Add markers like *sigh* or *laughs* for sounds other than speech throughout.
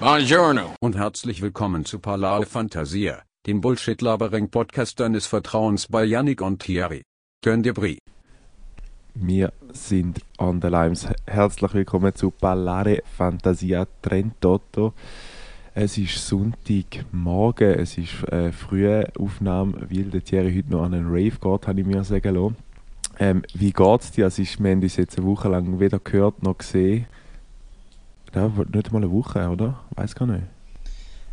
Buongiorno. Und herzlich willkommen zu Palao Fantasia, dem Bullshit-Labering-Podcast deines Vertrauens bei Yannick und Thierry. Könnt ihr Brie. Wir sind on the Limes. Herzlich willkommen zu Ballare Fantasia Trentotto. Es ist Sonntagmorgen, es ist äh, frühe Aufnahme, weil der Thierry heute noch an einen Rave geht, habe ich mir sagen lassen. Ähm, wie geht es dir? Also ist, wir haben uns jetzt eine Woche lang weder gehört noch gesehen. Ja, nicht mal eine Woche, oder? Weiß gar nicht.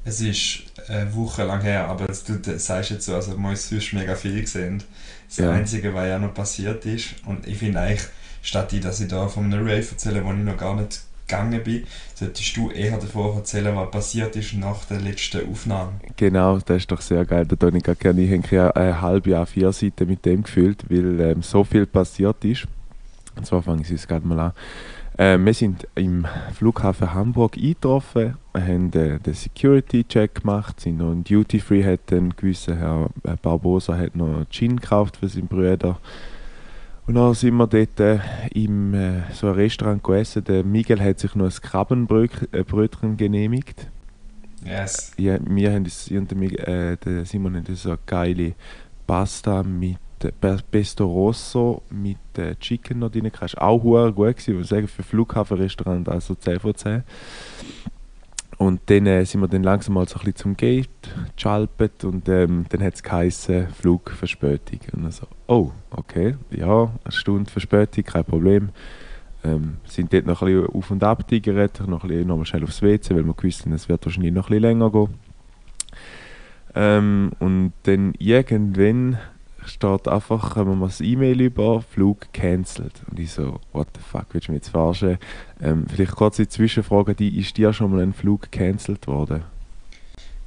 Es ist eine Woche lang her, aber du sagst jetzt so, also wir uns sonst mega viel gesehen. Das Ja. Einzige, was ja noch passiert ist, und ich finde eigentlich, statt dass ich da von einem Rave erzähle, wo ich noch gar nicht gegangen bin, solltest du eher davon erzählen, was passiert ist nach der letzten Aufnahme. Genau, das ist doch sehr geil. Ich gerade gerne. Ich habe ein halbes Jahr, vier Seiten mit dem gefüllt, weil ähm, so viel passiert ist. Und zwar fange ich es gerade mal an. Äh, wir sind im Flughafen Hamburg eingetroffen, haben äh, den Security-Check gemacht, sind noch in Duty Free, hat ein gewisser Herr äh, Barbosa hat noch Gin gekauft für seinen Bruder. Und dann sind wir dort äh, im äh, so einem Restaurant gegessen. Der Miguel hat sich noch ein Krabbenbrötchen genehmigt. Yes. Ja, wir haben das, und der, Mig- äh, der Simon das so eine geile Pasta mit äh, Pesto Rosso mit äh, Chicken noch drin. Das war auch hure gut, gewesen, ich sagen, für Flughafenrestaurant also 10 von 10. Und dann äh, sind wir dann langsam mal so ein bisschen zum Gate geschalpet und ähm, dann hat es geheißen, Flugverspätung. Und dann so, oh, okay, ja, eine Stunde Verspätung, kein Problem. Ähm, sind dort noch ein bisschen auf und ab tigert, noch ein bisschen schnell aufs WC, weil wir gewusst haben, es wird wahrscheinlich noch ein bisschen länger gehen. Ähm, und dann irgendwann steht einfach, kommen wir das E-Mail über, Flug cancelled. Und ich so, what the fuck, willst du mich jetzt verarschen? Ähm, vielleicht kurze Zwischenfrage, die, ist dir schon mal ein Flug cancelled worden?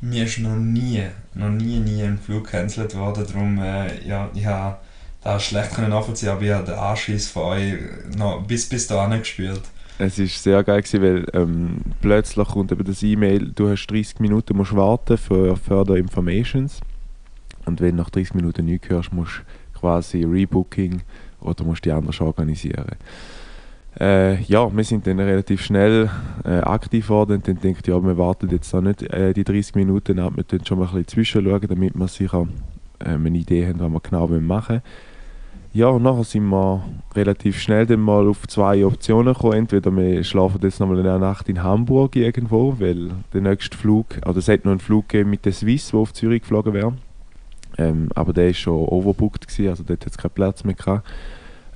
Mir ist noch nie, noch nie, nie ein Flug gecancelt worden, darum, äh, ja, ich habe das schlecht können nachvollziehen, aber ich habe den Anschiss von euch noch bis, bis dahin gespürt. Es war sehr geil, gewesen, weil ähm, plötzlich kommt eben das E-Mail, du hast 30 Minuten musst warten für Further Informations. Und wenn du nach 30 Minuten nichts hörst, musst du quasi Rebooking oder musst die anders organisieren. Äh, ja, wir sind dann relativ schnell äh, aktiv geworden und dann denkt ja, wir warten jetzt auch nicht äh, die 30 Minuten ab, wir tun schon mal ein bisschen zwischenschauen, damit wir sicher ähm, eine Idee haben, was wir genau machen wollen. Ja, und nachher sind wir relativ schnell dann mal auf zwei Optionen gekommen. Entweder wir schlafen jetzt nochmal eine Nacht in Hamburg irgendwo, weil der nächste Flug, oder es hat noch einen Flug gegeben mit der Swiss, der auf Zürich geflogen wäre. Ähm, aber der war schon overbooked, gewesen, also dort hat es keinen Platz mehr gehabt.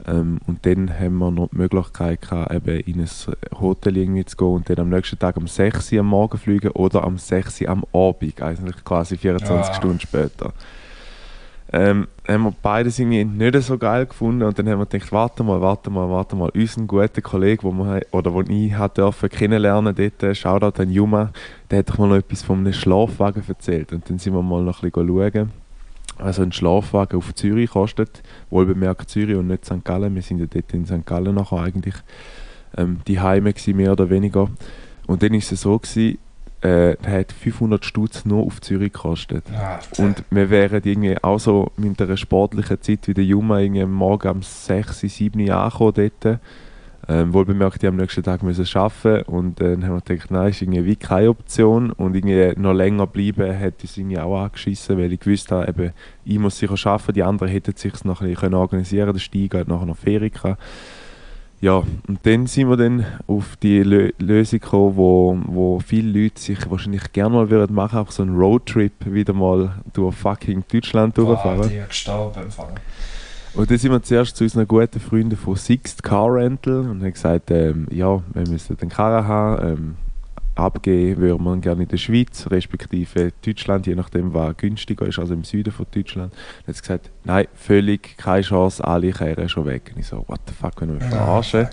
Ähm, und dann haben wir noch die Möglichkeit gehabt, eben in ein Hotel irgendwie zu gehen und dann am nächsten Tag um 6 Uhr am Morgen fliegen oder am 6 Uhr am Abend, eigentlich quasi 24 Ah. Stunden später. Ähm, haben wir beides irgendwie nicht so geil gefunden und dann haben wir gedacht, warte mal, warte mal, warte mal, unseren guten Kollegen, wo wir, oder wo ich hat dürfen kennenlernen dort, äh, Shoutout an Juma, der hat doch mal noch etwas von einem Schlafwagen erzählt und dann sind wir mal noch ein bisschen schauen, was ein Schlafwagen auf Zürich kostet, wohl bemerkt Zürich und nicht St. Gallen, wir sind ja dort in St. Gallen nachher eigentlich ähm, die Heime gewesen, mehr oder weniger und dann ist es so gewesen, äh, der hat 500 Stutz nur auf Zürich gekostet. Ah, Und wir wären irgendwie auch so mit einer sportlichen Zeit wie der Juma irgendwie am Morgen um 6, 7 Uhr angekommen dort. Ähm, wohl bemerkt, die am nächsten Tag müssen arbeiten und äh, dann haben wir gedacht, nein, ist irgendwie wie keine Option und irgendwie noch länger bleiben hätte es irgendwie auch angeschissen, weil ich gewusst habe, eben, ich muss sicher arbeiten, die anderen hätten sich noch ein bisschen können organisieren der Steiger hat nachher noch Ferien gehabt. Ja, und dann sind wir dann auf die Lö Lösung gekommen, wo, wo viele Leute sich wahrscheinlich gerne mal würden machen, einfach so einen Roadtrip wieder mal durch fucking Deutschland Boah, durchfahren. die hat gestorben Fall. Und dann sind wir zuerst zu unseren guten Freunden von Sixt Car Rental und haben gesagt, ähm, ja, wir müssen den Karren haben. Ähm, abgeben würden wir gerne in der Schweiz, respektive Deutschland, je nachdem, was günstiger ist, also im Süden von Deutschland. Dann hat sie gesagt, nein, völlig keine Chance, alle kehren schon weg. Und ich so, what the fuck, können wir verarschen?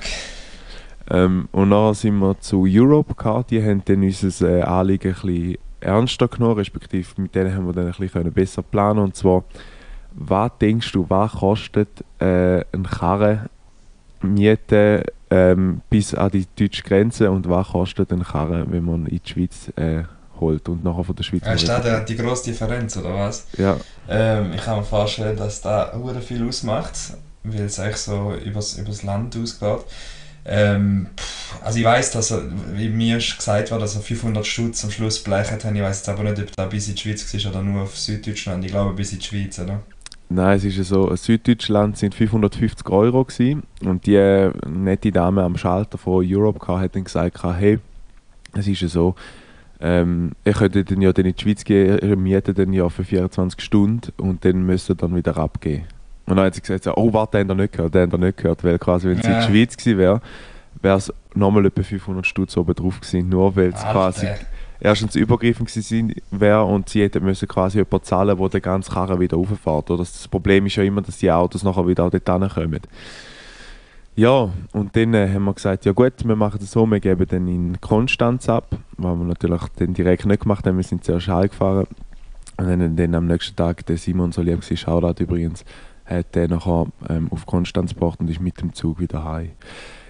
Ähm, und dann sind wir zu Europe gekommen, die haben dann unser äh, Anliegen ein bisschen ernster genommen, respektive mit denen haben wir dann ein bisschen können besser planen und zwar, was denkst du, was kostet äh, ein Karren mieten ähm, bis an die deutsche Grenze und was kostet ein Karren, wenn man in die Schweiz äh, holt und nachher von der Schweiz Ist wieder- das die grosse Differenz, oder was? Ja, Ähm, ich kann mir vorstellen, dass da hure viel ausmacht, weil es eigentlich so übers, übers Land ausgeht. Ähm, also ich weiß, dass er, wie mir ist gesagt wurde, dass er 500 Stutz am Schluss blechen hat. Ich weiß jetzt aber nicht, ob er bis in die Schweiz war oder nur auf Süddeutschland. Ich glaube bis in die Schweiz, oder? Nein, es ist ja so, in Süddeutschland sind 550 Euro gewesen, und die äh, nette Dame am Schalter von Europcar hat dann gesagt, hey, es ist ja so, ähm, ihr könntet dann ja dann in die Schweiz gehen, ihr mietet dann ja für 24 Stunden und dann müsst ihr dann wieder abgehen. Und dann hat sie gesagt, so, oh warte, den habt ihr nicht gehört, den habt ihr nicht gehört, weil quasi, wenn sie in Ja. der Schweiz gewesen wäre, wäre es nochmal etwa 500 Stutz oben drauf gewesen, nur weil es quasi erstens übergriffend gewesen wäre und sie hätten müssen quasi jemanden zahlen, der den ganzen Karren wieder rauffährt. Das Problem ist ja immer, dass die Autos nachher wieder auch dort hinkommen. Ja, und dann äh, haben wir gesagt, ja gut, wir machen das so, wir geben dann in Konstanz ab, was wir natürlich dann direkt nicht gemacht haben, wir sind zuerst heimgefahren. Und dann, dann am nächsten Tag, der Simon, so lieb war, Shoutout übrigens, hat der nachher ähm, auf Konstanz gebracht und ist mit dem Zug wieder heim.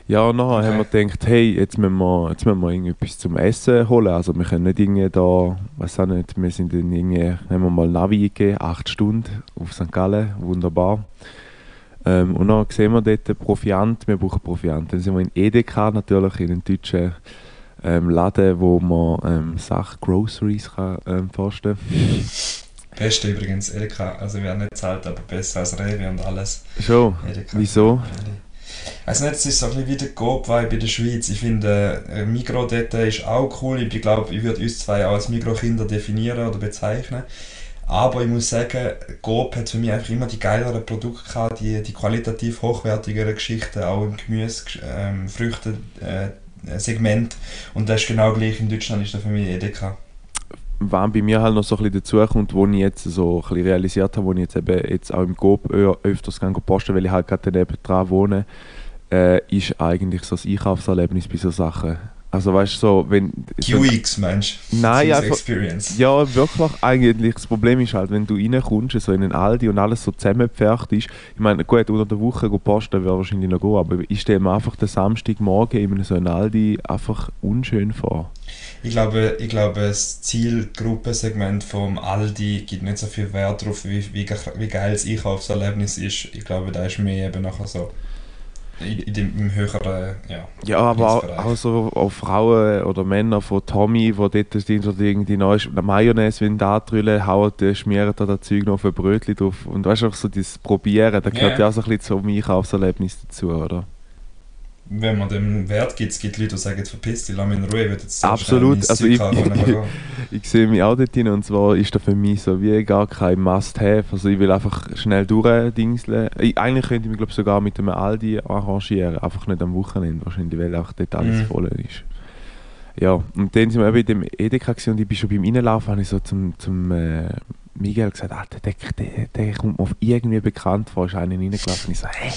Ja, und nachher Okay. haben wir gedacht, hey, jetzt müssen wir, jetzt müssen wir irgendetwas zum Essen holen. Also wir können nicht irgendwie da, weiß auch nicht, wir sind dann irgendwie, haben wir mal Navi gegeben, acht Stunden auf St. Gallen, wunderbar. Ähm, und dann sehen wir dort Proviant, wir brauchen Proviant. Dann sind wir in Edeka natürlich, in den deutschen ähm, Laden, wo man ähm, Sachen, Groceries kann, ähm, vorstellen Beste übrigens, Edeka. Also wir haben nicht zahlt, aber besser als Rewe und alles. Schon? Edeka. Wieso? Also nicht, es ist so ein bisschen wie der Coop-Vibe in der Schweiz. Ich finde, äh, Migro dort ist auch cool. Ich glaube, ich würde uns zwei auch als Migro-Kinder definieren oder bezeichnen. Aber ich muss sagen, Coop hat für mich einfach immer die geileren Produkte gehabt, die, die qualitativ hochwertigeren Geschichten, auch im Gemüse, ähm, Früchte, äh, Segment. Und das ist genau gleich in Deutschland, ist das für mich Edeka. Was bei mir halt noch so ein bisschen dazu kommt, wo ich jetzt so ein bisschen realisiert habe, wo ich jetzt eben jetzt auch im ö- öfters posten, weil ich halt gerade daneben dran wohne, äh, ist eigentlich so das Einkaufserlebnis bei so Sachen. Also weißt du, so, wenn... so- QX, Mensch. Nein, einfach- Experience. Ja, wirklich eigentlich. Das Problem ist halt, wenn du reinkommst, so in den Aldi und alles so zusammengepfercht ist. Ich meine, gut, unter der Woche posten wäre wahrscheinlich noch gut, aber ich stelle mir einfach den Samstagmorgen in so einem Aldi einfach unschön vor. Ich glaube, ich glaube, das Zielgruppensegment vom Aldi gibt nicht so viel Wert darauf, wie, wie, wie geil das Einkaufserlebnis ist. Ich glaube, da ist mehr eben nachher so in, dem, im höheren, ja. Ja, aber auch, auch so auch Frauen oder Männer von Tommy, wo dort sind oder irgendwie neue Mayonnaise wenn da drüllen, hauen, schmieren da das Zeug noch auf ein Brötchen drauf. Und weißt du, auch so das Probieren, da gehört Ja. ja auch so ein bisschen zum Einkaufserlebnis dazu, oder? Wenn man dem Wert gibt, es gibt Leute, die sagen, verpiss dich, lass mich in Ruhe, ich will jetzt so Absolut, also ich- und gehen. *laughs* Ich sehe mich auch dort drin und zwar ist das für mich so wie gar kein Must-Have. Also ich will einfach schnell durchdingseln. Ich, eigentlich könnte ich mich glaube sogar mit einem Aldi arrangieren, einfach nicht am Wochenende wahrscheinlich, weil auch dort alles Mhm. voll ist. Ja, und dann sind wir eben in dem Edeka und ich bin schon beim Reinlaufen, habe ich so zum, zum äh, Miguel gesagt, ah, der, der, der, kommt mir auf irgendwie bekannt vor, ist einer reingelaufen und ich so, hä?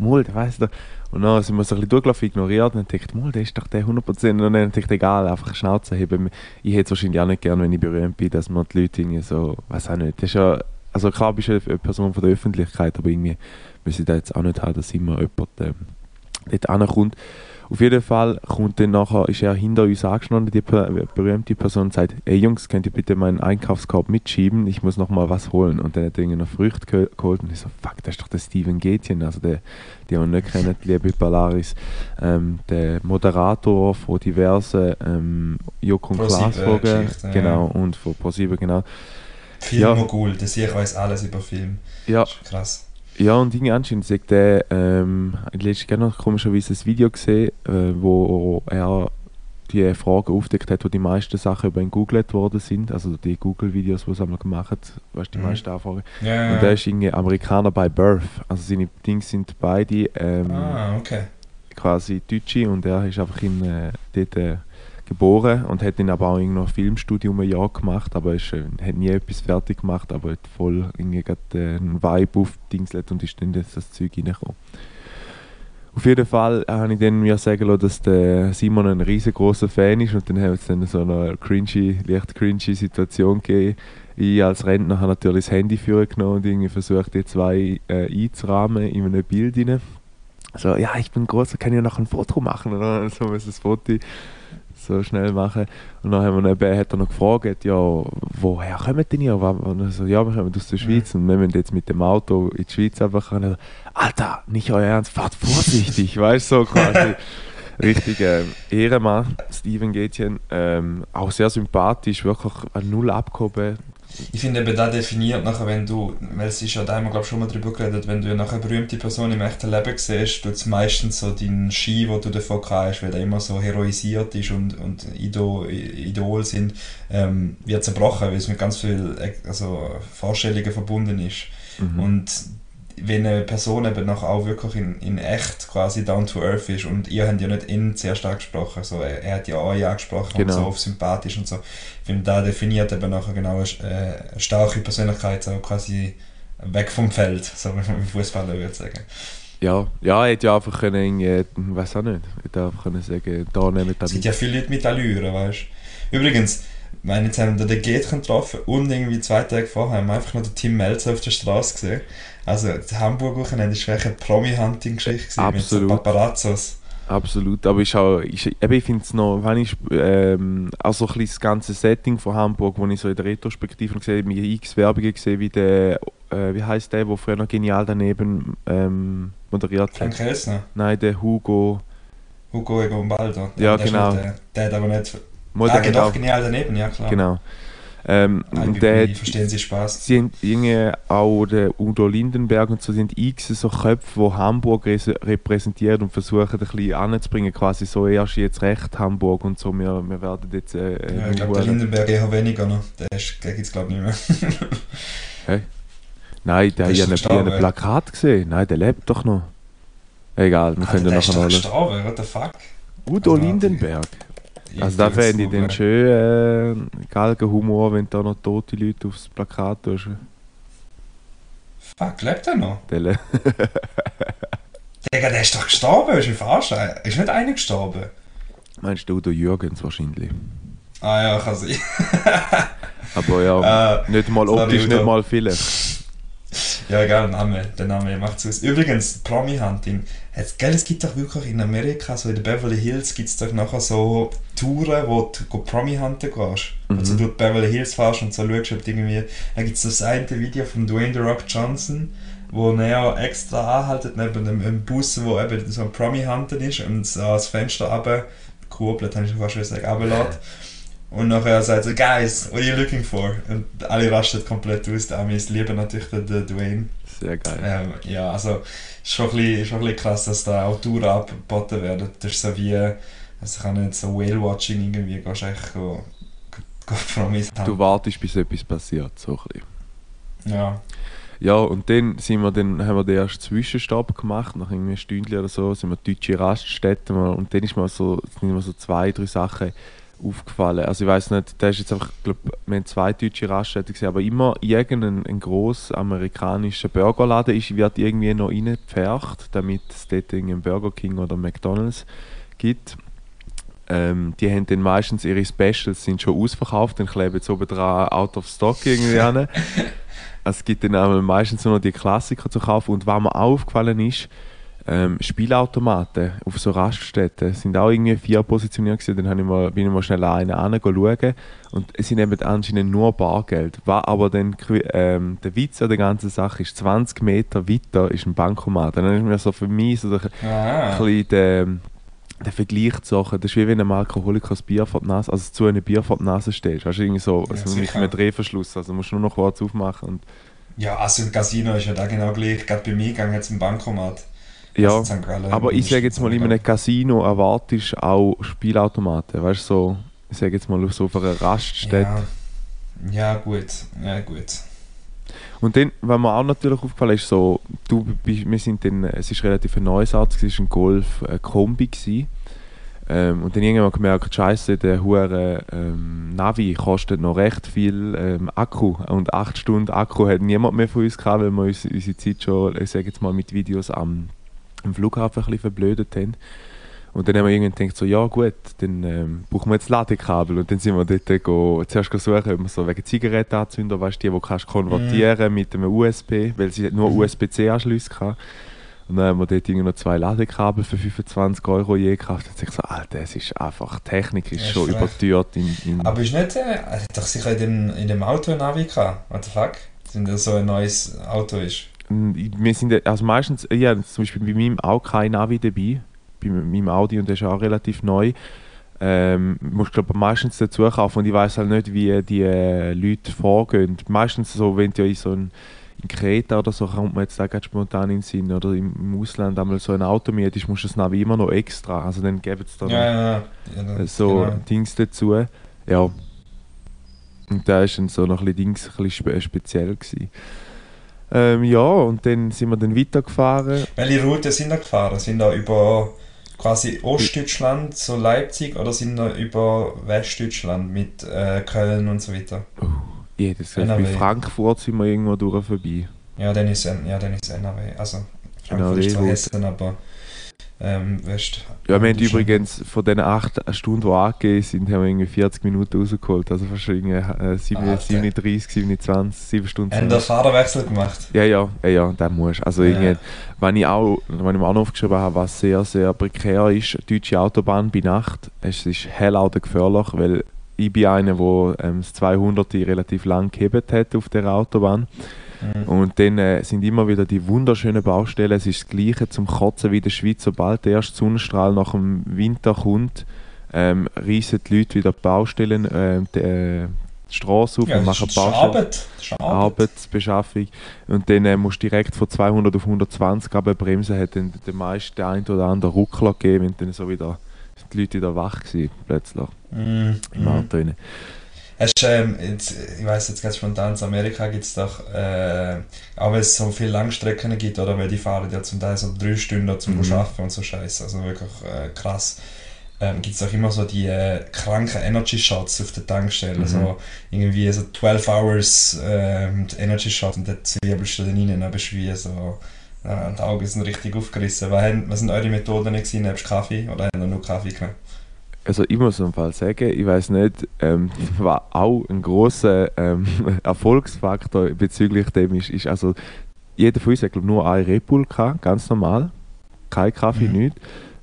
Mol, der weiss doch. Und dann sind wir so ein bisschen durchgelaufen, ignoriert und ich, Mol, der ist doch der 100% und dann dachte ich, egal, einfach Schnauze heben. Ich hätte es wahrscheinlich auch nicht gern, wenn ich berühmt bin, dass man die Leute irgendwie so, weiß auch nicht, das ist ja, also klar bist du eine Person von der Öffentlichkeit, aber irgendwie müssen ich da jetzt auch nicht haben, dass immer jemand ähm, dort ankommt. Auf jeden Fall kommt dann nachher, ist er hinter uns angestanden, die berühmte Person, und sagt, ey Jungs, könnt ihr bitte meinen Einkaufskorb mitschieben, ich muss noch mal was holen. Und dann hat er irgendwie noch Früchte gehol- geholt und ich so, fuck, das ist doch der Steven Gätjen, also der, die wir nicht kennen, die liebe Polaris, ähm, der Moderator von diversen ähm, Joko und Klaas Folgen, Geschichten, ja. genau, und von ProSieben, genau. Filmmogul, der ich weiß alles über Film. Ja, krass. Ja, und irgendwie anscheinend sagt er, ähm, ich habe letztens noch komischerweise ein Video gesehen, äh, wo er die Fragen aufdeckt hat, wo die meisten Sachen über ihn gegoogelt worden sind, also die Google-Videos, die sie einmal gemacht hat, weißt du, die Mhm. meisten Anfragen. Ja, Und der ist irgendwie Amerikaner bei Birth, also seine Dings sind beide ähm, ah, okay. quasi Deutsche und er ist einfach in, äh, dort äh, geboren und hat dann aber auch noch Filmstudium ein Jahr gemacht, aber ist, äh, hat nie etwas fertig gemacht, aber hat voll irgendwie äh, einen Vibe aufgedingselt und ist dann das, Zeug reingekommen. Auf jeden Fall habe ich dann mir sagen lassen, dass der Simon ein riesengroßer Fan ist und dann hat es dann so eine cringy, leicht cringy Situation gegeben. Ich als Rentner habe natürlich das Handy genommen und irgendwie versucht, die zwei äh, einzurahmen in einem Bild rein. So, ja, ich bin groß, kann ich noch ein Foto machen? Oder *laughs* so muss das Foto so schnell machen. Und dann haben wir eben, hat er noch gefragt, ja, woher kommen denn ihr? Und er so, ja, wir kommen aus der Schweiz und wir müssen jetzt mit dem Auto in die Schweiz einfach rein. Alter, nicht euer Ernst, fahrt vorsichtig, *laughs* weißt du, so quasi. Richtig äh, Ehrenmann, Steven Gätchen. Ähm, auch sehr sympathisch, wirklich null abgehoben. Ich finde eben, das definiert nachher, wenn du, weil es ist ja, da haben wir glaube schon mal drüber geredet, wenn du nachher eine berühmte Person im echten Leben siehst, tut es meistens so deinen Ski, wo du davon hast, weil der immer so heroisiert ist und, und Idol, Idol sind, ähm, wird zerbrochen, weil es mit ganz vielen also, Vorstellungen verbunden ist. Mhm. Und wenn eine Person eben noch auch wirklich in, in echt quasi down to earth ist und ihr habt ja nicht ihn sehr stark gesprochen, also er, er hat ja euch angesprochen genau. und so auf sympathisch und so. Ich finde, da definiert eben nachher genau eine, äh, eine starke Persönlichkeit, so quasi weg vom Feld, so wie man Fußballer würde sagen. Ja, ja, er hätte ja einfach können, ich weiß auch nicht, hätte einfach können sagen, da nehmen wir Es gibt ja viele Leute mit Allüren, weißt du. Übrigens, meine, jetzt haben wir den Geht getroffen und irgendwie zwei Tage vorher haben wir einfach noch den Tim Melzer auf der Straße gesehen. Also, das Hamburg-Wochenende war eine Promi-Hunting-Geschichte mit so Paparazzos. Absolut, aber ich, auch, ich, ich finde es noch, wenn ich ähm, also ein das ganze Setting von Hamburg, wo ich so in der Retrospektive gesehen habe, mir x Werbungen gesehen, wie der, äh, wie heißt der, der früher noch genial daneben ähm, moderiert hat? Frank Elsner? Nein, der Hugo. Hugo Egon Baldo. Ja, der genau. Der, der hat aber nicht. Mal ah, genau, genial daneben, ja klar. Genau. Ähm, der, verstehen Sie Spaß. Sie haben irgendwie auch der Udo Lindenberg und so sind x so Köpfe, die Hamburg repräsentieren und versuchen ein bisschen anzubringen, quasi so erst jetzt recht Hamburg und so, wir, wir werden jetzt... Äh, äh ja, ich glaube, der Lindenberg eher weniger noch, der, der gibt es glaube ich nicht mehr. *laughs* hey? Nein, der hat ja ein Plakat gesehen, nein, der lebt doch noch. Egal, wir können ja nachher noch... Der ist gestorben, what the fuck? Udo also, Lindenberg. Also da fände ich den schön äh, Galgenhumor, wenn du da noch tote Leute aufs Plakat tust. Fuck, lebt er noch? Der le Digga, der ist doch gestorben, ist du verarschen? Ist nicht einer gestorben? Meinst du, der Jürgens wahrscheinlich? Ah ja, kann sein. Aber ja, *laughs* äh, nicht mal optisch, nicht mal viele. Ja, egal, Name, der Name macht es aus. Übrigens, Promi-Hunting. Es, es gibt doch wirklich in Amerika, so in den Beverly Hills, gibt es doch nachher so Touren, wo du Promi-Hunten gehst. Mhm. Also du Beverly Hills fährst und so schaust, ob irgendwie... Da gibt es das eine Video von Dwayne The Rock Johnson, wo er extra anhaltet neben einem Bus, wo eben so ein Promi-Hunten ist und so das Fenster runterkurbelt, habe ich fast gesagt, runterlässt. Und nachher sagt er, Guys, what are you looking for? Und alle rasten komplett aus. Die Amis lieben natürlich den, den Dwayne. Sehr geil. Ähm, ja, also schon ein, bisschen, schon ein bisschen krass, dass da auch Touren angeboten werden. Das ist so wie, also kann nicht so Whale-Watching irgendwie, gehst du echt go, go, go Du wartest, bis etwas passiert, so ein bisschen. Ja. Ja, und dann, sind wir dann haben wir den ersten Zwischenstopp gemacht, nach irgendwie Stündchen oder so, sind wir deutsche Raststätten und dann ist mal so, sind mir so zwei, drei Sachen aufgefallen. Also ich weiß nicht, da ist jetzt einfach, glaub, wir haben zwei deutsche Raststätten gesehen, aber immer irgendein ein grosser amerikanischer Burgerladen ist, wird irgendwie noch reingepfercht, damit es dort einen Burger King oder McDonalds gibt. Ähm, die haben dann meistens ihre Specials sind schon ausverkauft, dann kleben sie oben dran out of stock irgendwie an. *laughs* es gibt dann meistens nur noch die Klassiker zu kaufen und was mir aufgefallen ist, ähm, Spielautomaten auf so Raststätten sind auch irgendwie vier positioniert gewesen. Dann ich mal, bin ich mal schnell einen schauen und es sind eben anscheinend nur Bargeld. Was aber dann, ähm, der Witz an der ganzen Sache ist, 20 Meter weiter ist ein Bankomat. Dann ist mir so für mich so ein, ein bisschen der, der Vergleich zu Sachen, das ist wie wenn ein Alkoholiker das Bier vor die Nase, also zu einem Bier vor die Nase stellst. Also irgendwie so, also ja, mit einem Drehverschluss, also musst du nur noch kurz aufmachen und ja, also im Casino ist ja da genau gleich. Gerade bei mir gegangen jetzt im Bankomat. Ja, aber ich sage jetzt mal, in einem Casino erwartest du auch Spielautomaten. Weißt du, so, ich sage jetzt mal so auf einer Raststätte. Ja. ja, gut. Ja, gut. Und dann, was mir auch natürlich aufgefallen ist, so, du, wir sind dann, es ist relativ ein neues Auto, es war ein Golf ein Kombi. Ähm, und dann irgendwann gemerkt, scheiße, der hure ähm, Navi kostet noch recht viel ähm, Akku. Und 8 Stunden Akku hat niemand mehr von uns gehabt, weil wir uns, unsere Zeit schon, ich sage jetzt mal, mit Videos am am Flughafen ein bisschen verblödet haben. Und dann haben wir irgendwann gedacht, so, ja gut, dann ähm, brauchen wir jetzt Ladekabel. Und dann sind wir dort go, zuerst suchen, ob wir so wegen Zigarettenanzünder, weißt du, die, die kannst konvertieren mm. mit einem USB, weil sie nur USB-C-Anschluss hatten. Und dann haben wir dort irgendwie noch zwei Ladekabel für 25 Euro je gekauft. Und ich so, Alter, es ist einfach, Technik ist Ja, schon ist recht. überteuert. In, in Aber ist nicht, äh, hat doch sicher in dem, in dem Auto ein Navi gehabt. What the fuck? Wenn das so ein neues Auto ist. Wir sind, also meistens, ja, zum Beispiel bei meinem auch kein Navi dabei. Bei meinem Audi und der ist auch relativ neu. Ähm, musst glaube meistens dazu kaufen und ich weiß halt nicht, wie die äh, Leute vorgehen. Meistens so, wenn du in so ein in Kreta oder so kommt man jetzt da gerade spontan in den Sinn oder im, Ausland einmal so ein Auto mietest, musst du das Navi immer noch extra. Also dann geben es da Ja, noch ja, ja. äh, so genau. Dings dazu. Ja. Und da ist dann so noch ein bisschen Dings ein bisschen spe speziell gewesen. Ähm, ja, und dann sind wir dann weitergefahren. Welche Route sind da gefahren? Sind da über quasi Ostdeutschland, so Leipzig, oder sind da über Westdeutschland mit äh, Köln und so weiter? Jedes Mal. Bei NRW. Frankfurt sind wir irgendwo durch vorbei. Ja, dann ist, ja, dann ist NRW. Also, NRW Frankfurt ist zwar. Hessen, aber ähm, West. Ja, wir haben übrigens von den acht Stunden, die angegeben sind, haben wir irgendwie 40 Minuten rausgeholt. Also fast irgendwie äh, 7, Alter. 37, 27, 7 Stunden. Haben da Fahrerwechsel gemacht? Ja, ja, ja, ja, das muss. Also Ja. irgendwie, wenn ich auch, wenn ich mir auch noch aufgeschrieben habe, was sehr, sehr prekär ist, deutsche Autobahn bei Nacht, es ist hell auch gefährlich, weil ich bin einer, der ähm, das 200 relativ lang gehebt hat auf der Autobahn. Mhm. Und dann äh, sind immer wieder die wunderschönen Baustellen. Es ist das Gleiche zum Kotzen wie in der Schweiz. Sobald der erste Sonnenstrahl nach dem Winter kommt, ähm, reissen die Leute wieder die Baustellen, ähm, die, äh, die Straße auf Ja, und machen Baustellen. Arbeit. Arbeitsbeschaffung. Und dann äh, musst du direkt von 200 auf 120 bremsen. Hat dann der meiste der ein oder andere Ruckler gegeben, und dann so wieder sind die Leute wieder wach gewesen, plötzlich Mhm. im Mhm. Auto. rein. Hast, ähm, jetzt, ich weiß jetzt ganz spontan, in Amerika gibt es doch, äh, auch weil es so viele Langstrecken gibt, oder weil die fahren ja zum Teil so drei Stunden zum Mhm. Arbeiten und so Scheiße, also wirklich äh, krass. Ähm, gibt es auch immer so die äh, kranken Energy Shots auf der Tankstelle, Mhm. so irgendwie so 12 Hours ähm, Energy Shot und dann zwiebelst du dann rein, dann bist du wie so, ja, die Augen sind richtig aufgerissen. Was, haben, was sind eure Methoden gewesen, nebst Kaffee, oder haben ihr nur Kaffee genommen? Also ich muss im Fall sagen, ich weiß nicht, ähm, war auch ein großer ähm, *laughs* Erfolgsfaktor bezüglich dem ist, ist also jeder von uns hat glaub, nur ein Red Bull gehabt, ganz normal, kein Kaffee, Mhm. nichts.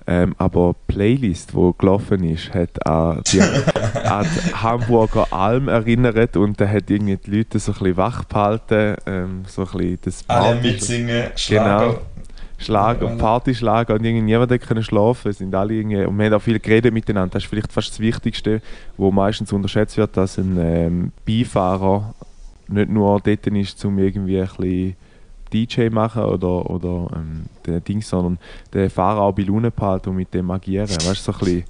Ähm, aber die Playlist, die gelaufen ist, hat an die, *laughs* an die Hamburger Alm erinnert und da hat irgendwie die Leute so ein bisschen wach behalten, ähm, so ein bisschen das Alle mitsingen, Schlager. Schlager, Ja. Partyschlager und irgendwie niemand hat können schlafen. Sind alle irgendwie, und wir haben auch viel geredet miteinander. Das ist vielleicht fast das Wichtigste, wo meistens unterschätzt wird, dass ein ähm, Beifahrer nicht nur dort ist, um irgendwie ein bisschen DJ machen oder, oder ähm, den Ding, sondern den Fahrer auch bei Laune behalten und mit dem agieren. Weißt du, so ein bisschen,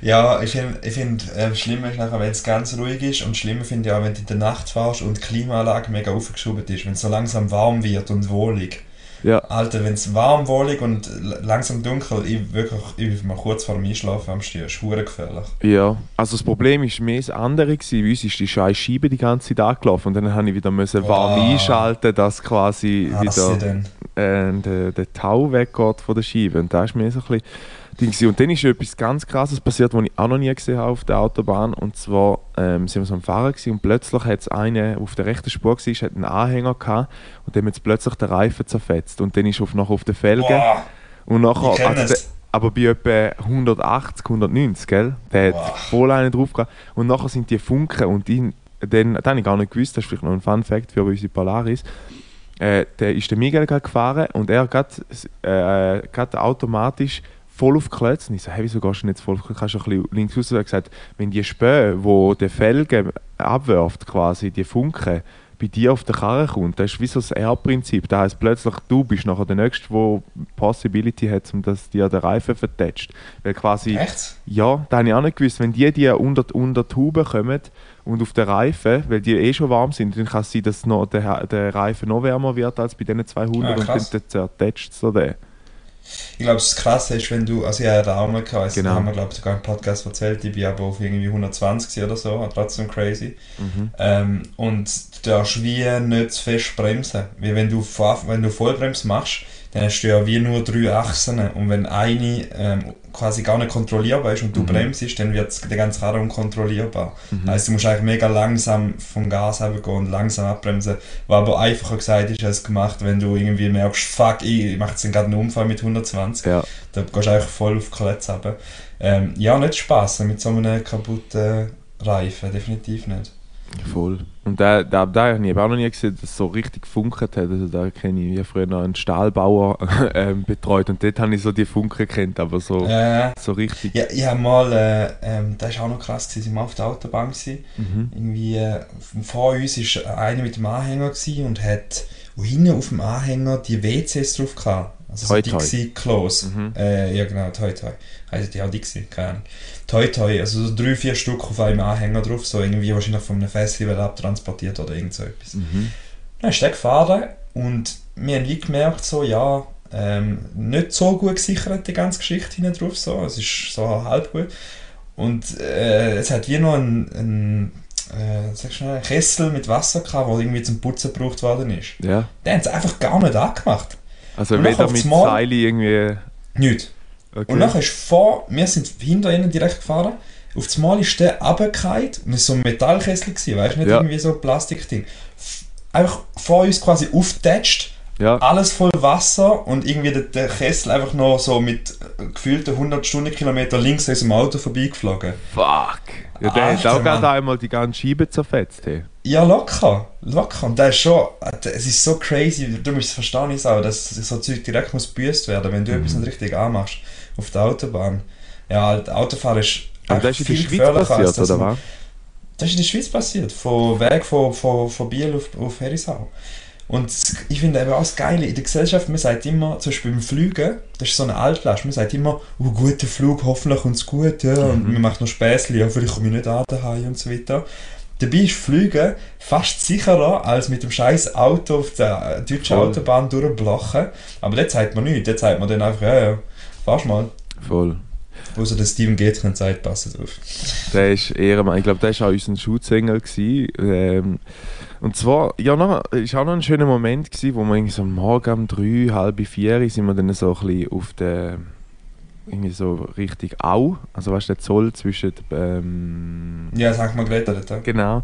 Ja, ich finde, ich find, äh, schlimm ist nachher, wenn es ganz ruhig ist und schlimmer finde ich auch, wenn du in der Nacht fährst und die Klimaanlage mega aufgeschoben ist, wenn es so langsam warm wird und wohlig. Ja, Alter, wenn es warm, wohlig und langsam dunkel, ich wirklich, ich bin mal kurz vor dem Einschlafen am Stehen, ist gefährlich. Ja, also das Problem war mehr das andere. Gewesen. Bei uns ist die scheiß Scheibe die ganze Zeit angelaufen und dann musste ich wieder müssen warm Wow. einschalten, dass quasi Hasse wieder denn. äh, der, der Tau weggeht von der Scheibe. Und da ist mir so ein bisschen Ding gewesen. Und dann ist etwas ganz Krasses passiert, was ich auch noch nie gesehen habe auf der Autobahn. Und zwar ähm, sind wir so am Fahren gewesen und plötzlich hat es einen, der auf der rechten Spur war, hat einen Anhänger gehabt und dem hat plötzlich den Reifen zerfetzt. Und dann ist er auf, nachher auf der Felge. Boah, Und nachher, also aber bei etwa 180, 190, gell? Der hat Wow. voll einen drauf gehabt. Und nachher sind die Funken und ihn, dann, das habe ich gar nicht gewusst, das ist vielleicht noch ein Fun Fact für unsere Polaris. Äh, der ist der Miguel gefahren und er hat äh, grad automatisch voll auf die Klötze. Und ich so, hey, wieso gehst du nicht voll auf die Klötze? Kannst du ein bisschen links raus? Er gesagt, wenn die Spähe, wo der Felge abwirft, quasi, die Funken, bei dir auf der Karre kommt, das ist wie so das R-Prinzip. Das heisst, plötzlich du bist nachher der Nächste, der Possibility hat, um dass dir der Reifen vertätscht. Weil quasi, Echt? ja, da habe ich auch nicht gewusst, wenn die, die unter, unter die Haube kommen und auf den Reifen, weil die eh schon warm sind, dann kann es sein, dass noch der, der Reifen noch wärmer wird als bei diesen 200 Ah, und dann zertätscht so der. Ich glaube, das Krasse ist, wenn du, also ich hatte auch mal gehabt, Genau. da haben wir glaube ich sogar im Podcast erzählt, ich bin aber auf irgendwie 120 oder so, trotzdem crazy. Mhm. Ähm, und du darfst wie nicht zu fest bremsen. Wie wenn du, wenn du Vollbremse machst, dann hast du ja wie nur drei Achsen und wenn eine ähm, quasi gar nicht kontrollierbar ist und du Mhm. bremst, dann wird der ganze Rad unkontrollierbar. Mhm. Also du musst eigentlich mega langsam vom Gas gehen und langsam abbremsen, was aber einfacher gesagt ist als gemacht, wenn du irgendwie merkst, fuck, ich mache jetzt gerade einen Unfall mit 120, Ja, da gehst du eigentlich voll auf die Klötze runter. Ähm, ja, nicht Spaß mit so einem kaputten Reifen, definitiv nicht. voll. Und da, da, da habe ich auch noch nie gesehen, dass es so richtig funkert hat. Also da kenne ich wie früher noch einen Stahlbauer *laughs* ähm, betreut und dort habe ich so die Funken kennt, aber so, Äh, so richtig. ja, ich habe mal, äh, ähm, das war auch noch krass, gewesen, sind wir auf der Autobahn gewesen. Mhm. Irgendwie, äh, vor uns war einer mit dem Anhänger gewesen und hat hinten auf dem Anhänger die WCs drauf gehabt. Also so Toi Toi. Dixie-Klos. Mhm. Äh, ja genau, Toi Toi. Heißen die auch Dixie? Keine Ahnung. Toi Toi, also so drei, vier Stück auf einem Anhänger drauf, so irgendwie wahrscheinlich von einem Festival abtransportiert oder irgend so etwas. Mhm. Dann ist der gefahren und wir haben wie gemerkt, so, ja, ähm, nicht so gut gesichert, die ganze Geschichte hinten drauf, so. es ist so halb gut. Und äh, es hat wie noch ein, ein äh, sag schnell, einen Kessel mit Wasser gehabt, der irgendwie zum Putzen gebraucht worden ist. Ja. Den haben sie einfach gar nicht angemacht. Also weder mit Seili irgendwie. Nicht. Okay. Und nachher ist vor, wir sind hinter ihnen direkt gefahren, auf das Mal ist der runtergefallen und es war so ein Metallkessel, weißt du, nicht Ja. irgendwie so ein Plastikding. Einfach vor uns quasi aufgetatscht, ja. alles voll Wasser und irgendwie der, der Kessel einfach noch so mit äh, gefühlten 100 Stundenkilometer links an unserem Auto vorbeigeflogen. Fuck. Ja, der hat Alter, auch gerade einmal die ganze Scheibe zerfetzt. Hey. Ja, locker, locker. Und das ist schon, es ist so crazy, du musst es verstehen, ich auch, dass so Zeug direkt muss gebüßt werden, wenn du Mhm. etwas nicht richtig anmachst auf der Autobahn. Ja, das Autofahren ist Aber das ist in der viel Schweiz passiert, oder was? Das ist in der Schweiz passiert, von Weg von, von, von Biel auf, auf Herisau. Und ich finde eben auch das Geile, in der Gesellschaft, man sagt immer, zum Beispiel beim Fliegen, das ist so eine Altlast, man sagt immer, oh, guter Flug, hoffentlich kommt es gut, ja, und Mhm. man macht noch Späßchen, ja, vielleicht komme ich nicht an daheim und so weiter. Dabei ist Fliegen fast sicherer, als mit dem scheiß Auto auf der äh, deutschen Voll. Autobahn durchblochen. Aber dort sagt man nichts, dort sagt man dann einfach, ja, ja, fahrst mal. Voll. Außer der Steven Gates sagt, passt auf. Der ist Ehrenmann. Ich glaube, der war auch unser Schutzengel. gewesen. Ähm, und zwar, ja, noch, ist auch noch ein schöner Moment, gewesen, wo wir irgendwie so morgen um drei, halb vier sind wir dann so ein bisschen auf der, irgendwie so Richtung Au, also weißt du, der Zoll zwischen, ähm, Ja, das wir geredet. dort, ja. genau.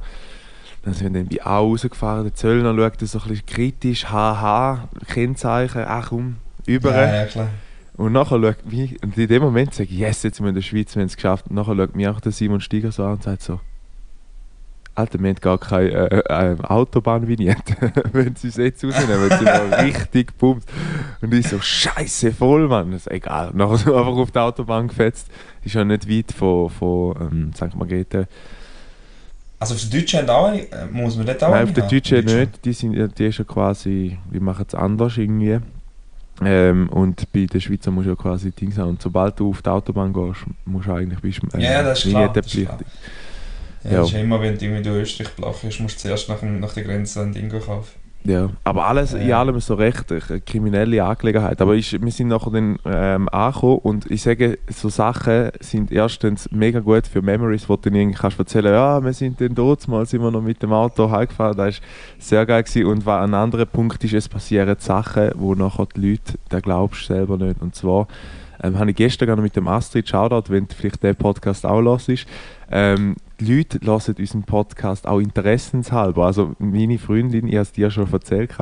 Dann sind wir dann bei Au rausgefahren, der Zöllner schaut so ein bisschen kritisch, haha, Kennzeichen, ach komm, über. Ja, ja, klar. Und nachher schaut mich, und in dem Moment sage ich, yes, jetzt sind wir in der Schweiz, wir haben es geschafft. Und nachher schaut mich auch der Simon Steiger so an und sagt so, Alter, wir haben gar keine äh, äh, Autobahnvignette. *laughs* wenn sie es jetzt rausnehmen, sind wir *laughs* richtig pumpt. Und ich so, scheiße, voll, Mann. Das ist egal. *laughs* Nachher wir einfach auf die Autobahn gefetzt. Ist ja nicht weit von, von ähm, St. Margrethe. Also auf der Deutschen auch, eine- äh, muss man dort auch Nein, auf der? Deutschen nicht. Die, sind, ja- die ist ja quasi, die machen es anders irgendwie. Ähm, und bei den Schweizer musst du ja quasi Dings haben. Und sobald du auf die Autobahn gehst, musst du eigentlich bist, äh, Ja, ja, das ist klar, das ist vignettenpflichtig. Ja, Ja. Das ist immer, wenn du irgendwie durch Österreich blachst, musst du zuerst nach, nach der Grenze ein Ding kaufen. Ja, aber alles in Ja. allem so recht eine kriminelle Angelegenheit. Aber ich, wir sind nachher dann ähm, angekommen und ich sage, so Sachen sind erstens mega gut für Memories, wo du dann irgendwie kannst erzählen, ja, wir sind dann dort, mal sind wir noch mit dem Auto heimgefahren, das war sehr geil gewesen. Und was ein anderer Punkt ist, es passieren Sachen, wo nachher die Leute, da glaubst du selber nicht. Und zwar ähm, habe ich gestern noch mit dem Astrid Shoutout, wenn du vielleicht den Podcast auch hörst, ähm, die Leute hören unseren Podcast auch interessenshalber. Also meine Freundin, ich habe es dir schon erzählt,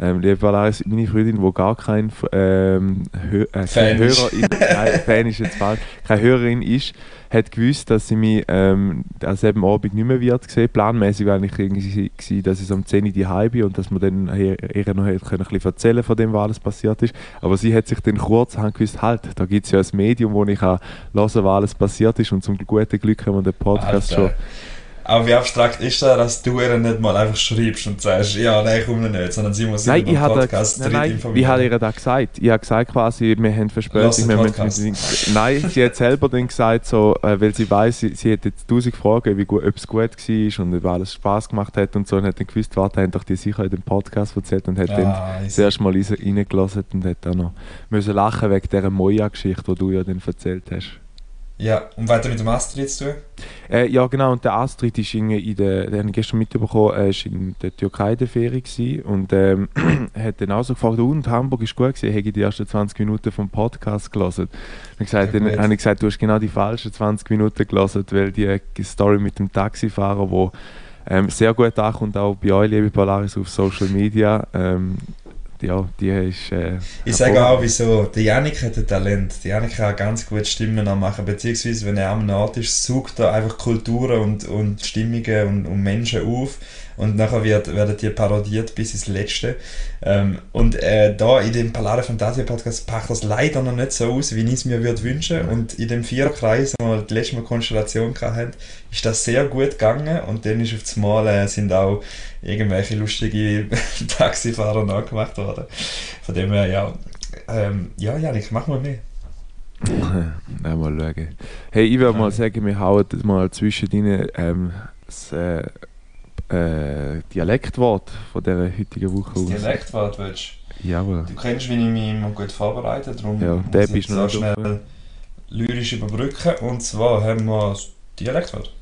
ähm, liebe Valaris, meine Freundin, die gar kein ähm, Hö äh, kein. Hörerin, *laughs* nein, Fan ist jetzt falsch, keine Hörerin ist, hat gewusst, dass sie mich ähm, an selben Abend nicht mehr wird sehen. Planmäßig war eigentlich irgendwie, gewesen, dass ich um 10 Uhr daheim bin und dass man dann ihr ihr noch hätte können, ein bisschen erzählen von dem, was alles passiert ist. Aber sie hat sich dann kurzerhand gewusst, halt, da gibt es ja ein Medium, wo ich kann hören kann, was alles passiert ist und zum guten Glück haben wir den Podcast Alter. schon. Aber wie abstrakt ist das, dass du ihr nicht mal einfach schreibst und sagst, ja, nein, komm nicht, sondern sie muss Nein, über ich den Podcast nein, dritt nein, informieren. ich habe ihr das gesagt. Ich habe gesagt quasi, wir haben den Wir unbedingt- nein, sie hat selber dann gesagt, so, äh, weil sie weiß, sie, sie hat jetzt tausend Fragen, wie gut, ob es gut war und ob alles Spaß gemacht hat und so. Und hat dann gewusst, warte, haben doch die sicher in dem Podcast erzählt und hat dann Ah, das easy. erste Mal rein- reingelassen und hat dann noch müssen lachen wegen dieser Moja-Geschichte, die du ja dann erzählt hast. Ja, und weiter mit dem Astrid zu tun? Äh, ja, genau. Und der Astrid ist in, in der, den habe ich gestern mitbekommen, er war in der Türkei in der Ferie gewesen und ähm, *clears throat* hat dann auch so gefragt, und Hamburg ist gut gewesen, habe die ersten 20 Minuten vom Podcast gelesen. Dann, gesagt, Ja, dann habe ich gesagt, du hast genau die falschen 20 Minuten gelesen, weil die Story mit dem Taxifahrer, wo ähm, sehr gut ankommt, auch bei euch, liebe Polaris, auf Social Media, ähm, ja, die ist... Äh, Ich sage auch, wieso. Der Janik hat ein Talent. Der Janik kann ganz gut Stimmen anmachen, beziehungsweise wenn er am Ort ist, sucht er einfach Kulturen und, und Stimmungen und, und Menschen auf und nachher wird, werden die parodiert bis ins Letzte. Ähm, und äh, da in dem Palade Fantasia Podcast packt das leider noch nicht so aus, wie ich es mir würde wünschen. Und in dem Viererkreis, wo wir die letzte Mal Konstellation hatten, ist das sehr gut gegangen und dann ist auf das Mal äh, sind auch irgendwelche lustige *laughs* Taxifahrer nachgemacht worden. Von dem her, ja, ähm, ja, Janik, mach mal mehr. *laughs* Nein, mal schauen. Hey, ich würde mal sagen, wir hauen mal zwischendrin ähm, das äh, äh, Dialektwort von dieser heutigen Woche Das aus. Dialektwort willst Jawohl. du? kennst, wie ich mich immer gut vorbereite, darum Ja, muss der ich so schnell lyrisch überbrücken. Und zwar haben wir das Dialektwort.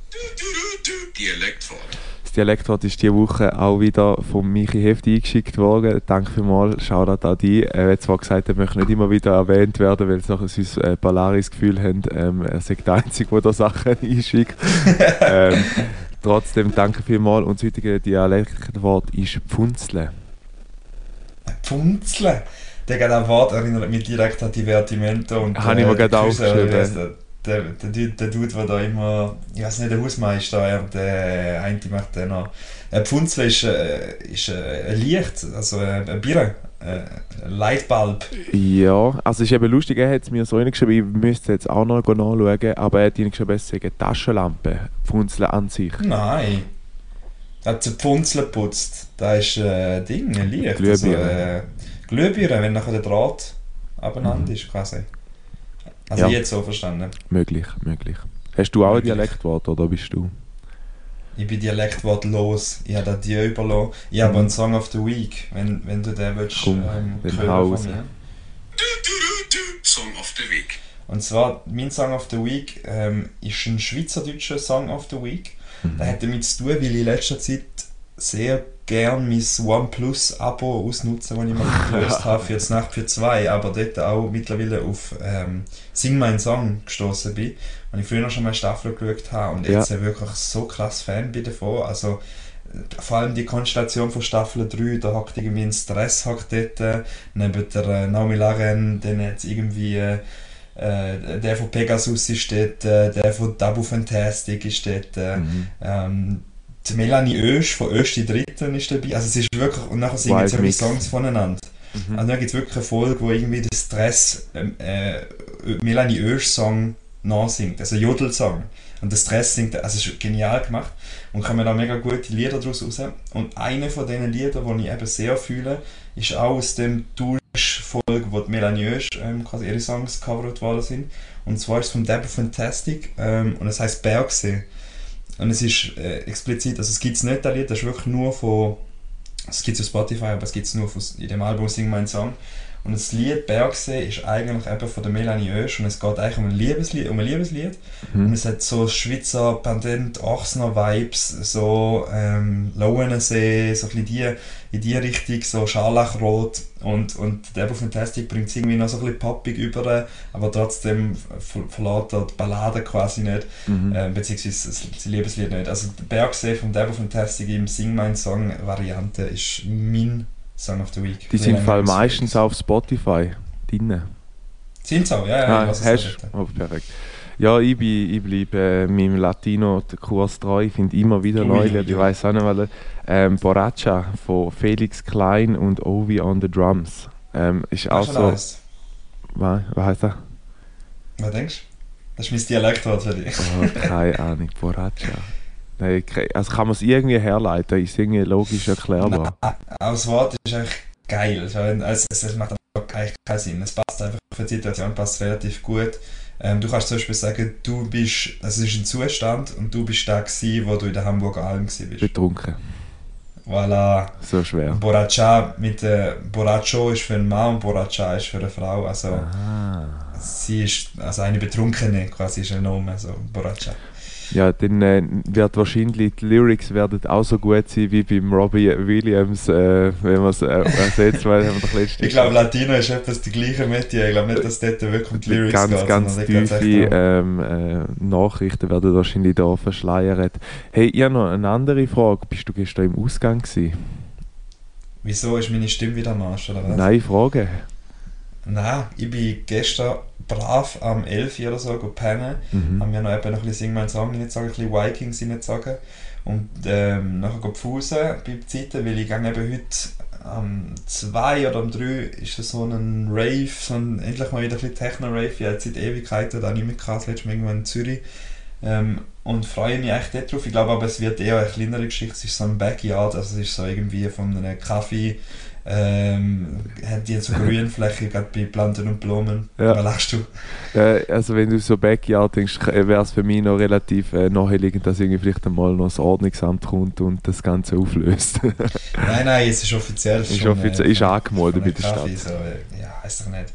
Dialektwort. Das Dialektwort ist diese Woche auch wieder von Michi Hefti eingeschickt worden. Danke vielmals, Shoutout an die. Er hat zwar gesagt, er möchte nicht immer wieder erwähnt werden, weil sie nachher sein äh, Polaris-Gefühl haben, ähm, er sei der Einzige, der da Sachen *laughs* einschickt. *laughs* ähm, trotzdem danke vielmals und das heutige Dialektwort ist Pfunzle. Pfunzle. Der geht ein Wort erinnert mich direkt an Divertimento. Und, Habe ich mir gerade Küsse, aufgeschrieben. Der, der, der, Dude- der Dude, der da immer, ich weiß nicht, der Hausmeister, er, der eine macht den noch. Ein Pfunzle ist, äh, ist äh, ein Licht, also äh, ein Bier, äh, ein Lightbulb. Ja, also es ist eben lustig, er hat es mir so reingeschrieben, ich müsste jetzt auch noch nachschauen, aber er hat reingeschrieben, es sei eine Taschenlampe. Pfunzle an sich. Nein. Er hat ein Pfunzle geputzt. Da ist äh, ein Ding, ein Licht. Glühbirne. Also, äh, Glühbirne, wenn nachher der Draht abeinander Mhm. ist, quasi. Also Ja. jetzt so verstanden. Möglich, möglich. Hast du auch ein Möglich. Dialektwort oder bist du? Ich bin dialektwortlos. Ich habe da die überlassen. Ich habe Mhm. einen Song of the Week, wenn, wenn du den willst, Komm, ähm, von raus. mir. Song of the Week. Und zwar, mein Song of the Week ähm, ist ein schweizerdeutscher Song of the Week. Mhm. Das hat damit zu tun, weil ich in letzter Zeit sehr gern mein OnePlus-Abo ausnutze, das ich mal *laughs* gelöst habe für jetzt Nacht für zwei, aber dort auch mittlerweile auf ähm, Sing mein Song gestoßen bin. Und ich früher schon mal Staffel geschaut habe und jetzt wirklich so krass Fan bin davon. Also vor allem die Konstellation von Staffel 3, da hockt irgendwie ein Stress hockt dort, äh, neben der äh, Naomi Laren, dann jetzt irgendwie äh, äh, der von Pegasus ist dort, äh, der von Dabu Fantastic ist dort, äh, Mhm. ähm, die Melanie Oesch von Oesch die Dritten ist dabei. Also es ist wirklich, und nachher singen sie Mix. Songs voneinander. Mhm. Also da gibt es wirklich eine Folge, wo irgendwie der Stress ähm, äh, Melanie Oesch Song nachsingt, also Jodelsong. Und der Stress singt, also es ist genial gemacht und kommen da mega gute Lieder daraus raus. Und eine von diesen Liedern, die ich eben sehr fühle, ist auch aus dem Dusch-Folge, wo die Melanie Oesch ähm, quasi ihre Songs covered worden sind. Und zwar ist es von Deborah Fantastic ähm, und es heißt Bergsee. Und es ist äh, explizit, also es gibt es nicht, das Lied, das ist wirklich nur von, es gibt es auf Spotify, aber es gibt es nur von, in dem Album Sing Mein Song. Und das Lied Bergsee ist eigentlich eben von der Melanie Oesch und es geht eigentlich um ein Liebeslied, um ein Liebeslied. Und Mhm. es hat so Schweizer Pendant, Ochsner Vibes, so ähm, Lauenensee, so ein bisschen die, in die Richtung, so Scharlachrot. Und, und der Fantastic bringt es irgendwie noch so ein bisschen poppig über, aber trotzdem ver verlässt er die Ballade quasi nicht, Mhm. äh, beziehungsweise das, Liebeslied nicht. Also der Bergsee vom Devil Fantastic im Sing Mein Song Variante ist mein Song of the Week. Die sind Fall meistens auf Spotify drin. Sind so, ja, ja. Ah, hast nicht. oh, perfekt. Ja, ich, bin, ich bleibe äh, meinem Latino-Kurs treu. Ich finde immer wieder neue Lieder. Ich weiß auch nicht, weil ähm, Borracha von Felix Klein und Ovi on the Drums. Ähm, ist auch du, so. was heißt? Was, was heißt das? Was denkst du? Das ist mein Dialektwort für dich. Oh, keine Ahnung. Borracha. *laughs* Nein, also kann man es irgendwie herleiten? Ist irgendwie logisch erklärbar. Nein, auch das Wort ist eigentlich geil. Also, Es, es, es macht einfach eigentlich keinen Sinn. Es passt einfach für die Situation passt relativ gut. Ähm, du kannst zum Beispiel sagen, du bist, also es ist ein Zustand und du bist da gewesen, wo du in der Hamburger Alm bist. Betrunken. Voilà. So schwer. Borracha mit äh, Borracho ist für einen Mann und Borracha ist für eine Frau. Also Ah. sie ist, also eine Betrunkene quasi ist ein Name, so Borracha. Ja, dann äh, wird wahrscheinlich die Lyrics werden auch so gut sein wie beim Robbie Williams, äh, wenn man es äh, ersetzt, weil haben wir doch letztes Ich glaube, Latino ist etwas die gleiche Metier. Ich glaube nicht, dass dort wirklich um die Lyrics ganz, geht. ganz echt tiefe ähm, äh, Nachrichten werden wahrscheinlich da verschleiert. Hey, ich habe noch eine andere Frage. Bist du gestern im Ausgang gewesen? Wieso ist meine Stimme wieder am Arsch, oder was? Nein, Frage. Nein, ich bin gestern brav am 11 Uhr oder so gepennt. Mhm. Haben wir noch eben noch ein bisschen Sing meinen Song reingezogen, ein bisschen Vikings reingezogen. Und ähm, nachher pfusen bei Zeiten, weil ich gehe eben heute am 2 oder am 3 ist so ein Rave, so ein, endlich mal wieder ein bisschen Techno-Rave. Ich habe seit Ewigkeiten da nicht mehr gehabt, das letzte Mal irgendwo in Zürich. Ähm, und freue mich echt dort drauf. Ich glaube aber, es wird eher eine kleinere Geschichte. Es ist so ein Backyard, also es ist so irgendwie von einem Kaffee. Ähm, haben die so Grünfläche, *laughs* gerade bei Planten und Blumen. Ja. Was lachst du? Äh, also wenn du so Backyard denkst, wäre es für mich noch relativ äh, naheliegend, dass irgendwie vielleicht einmal noch das Ordnungsamt kommt und das Ganze auflöst. *laughs* Nein, nein, es ist offiziell. Ist schon, offiziell- äh, ist angemeldet bei der Stadt. So, äh, ja, weiß doch nicht.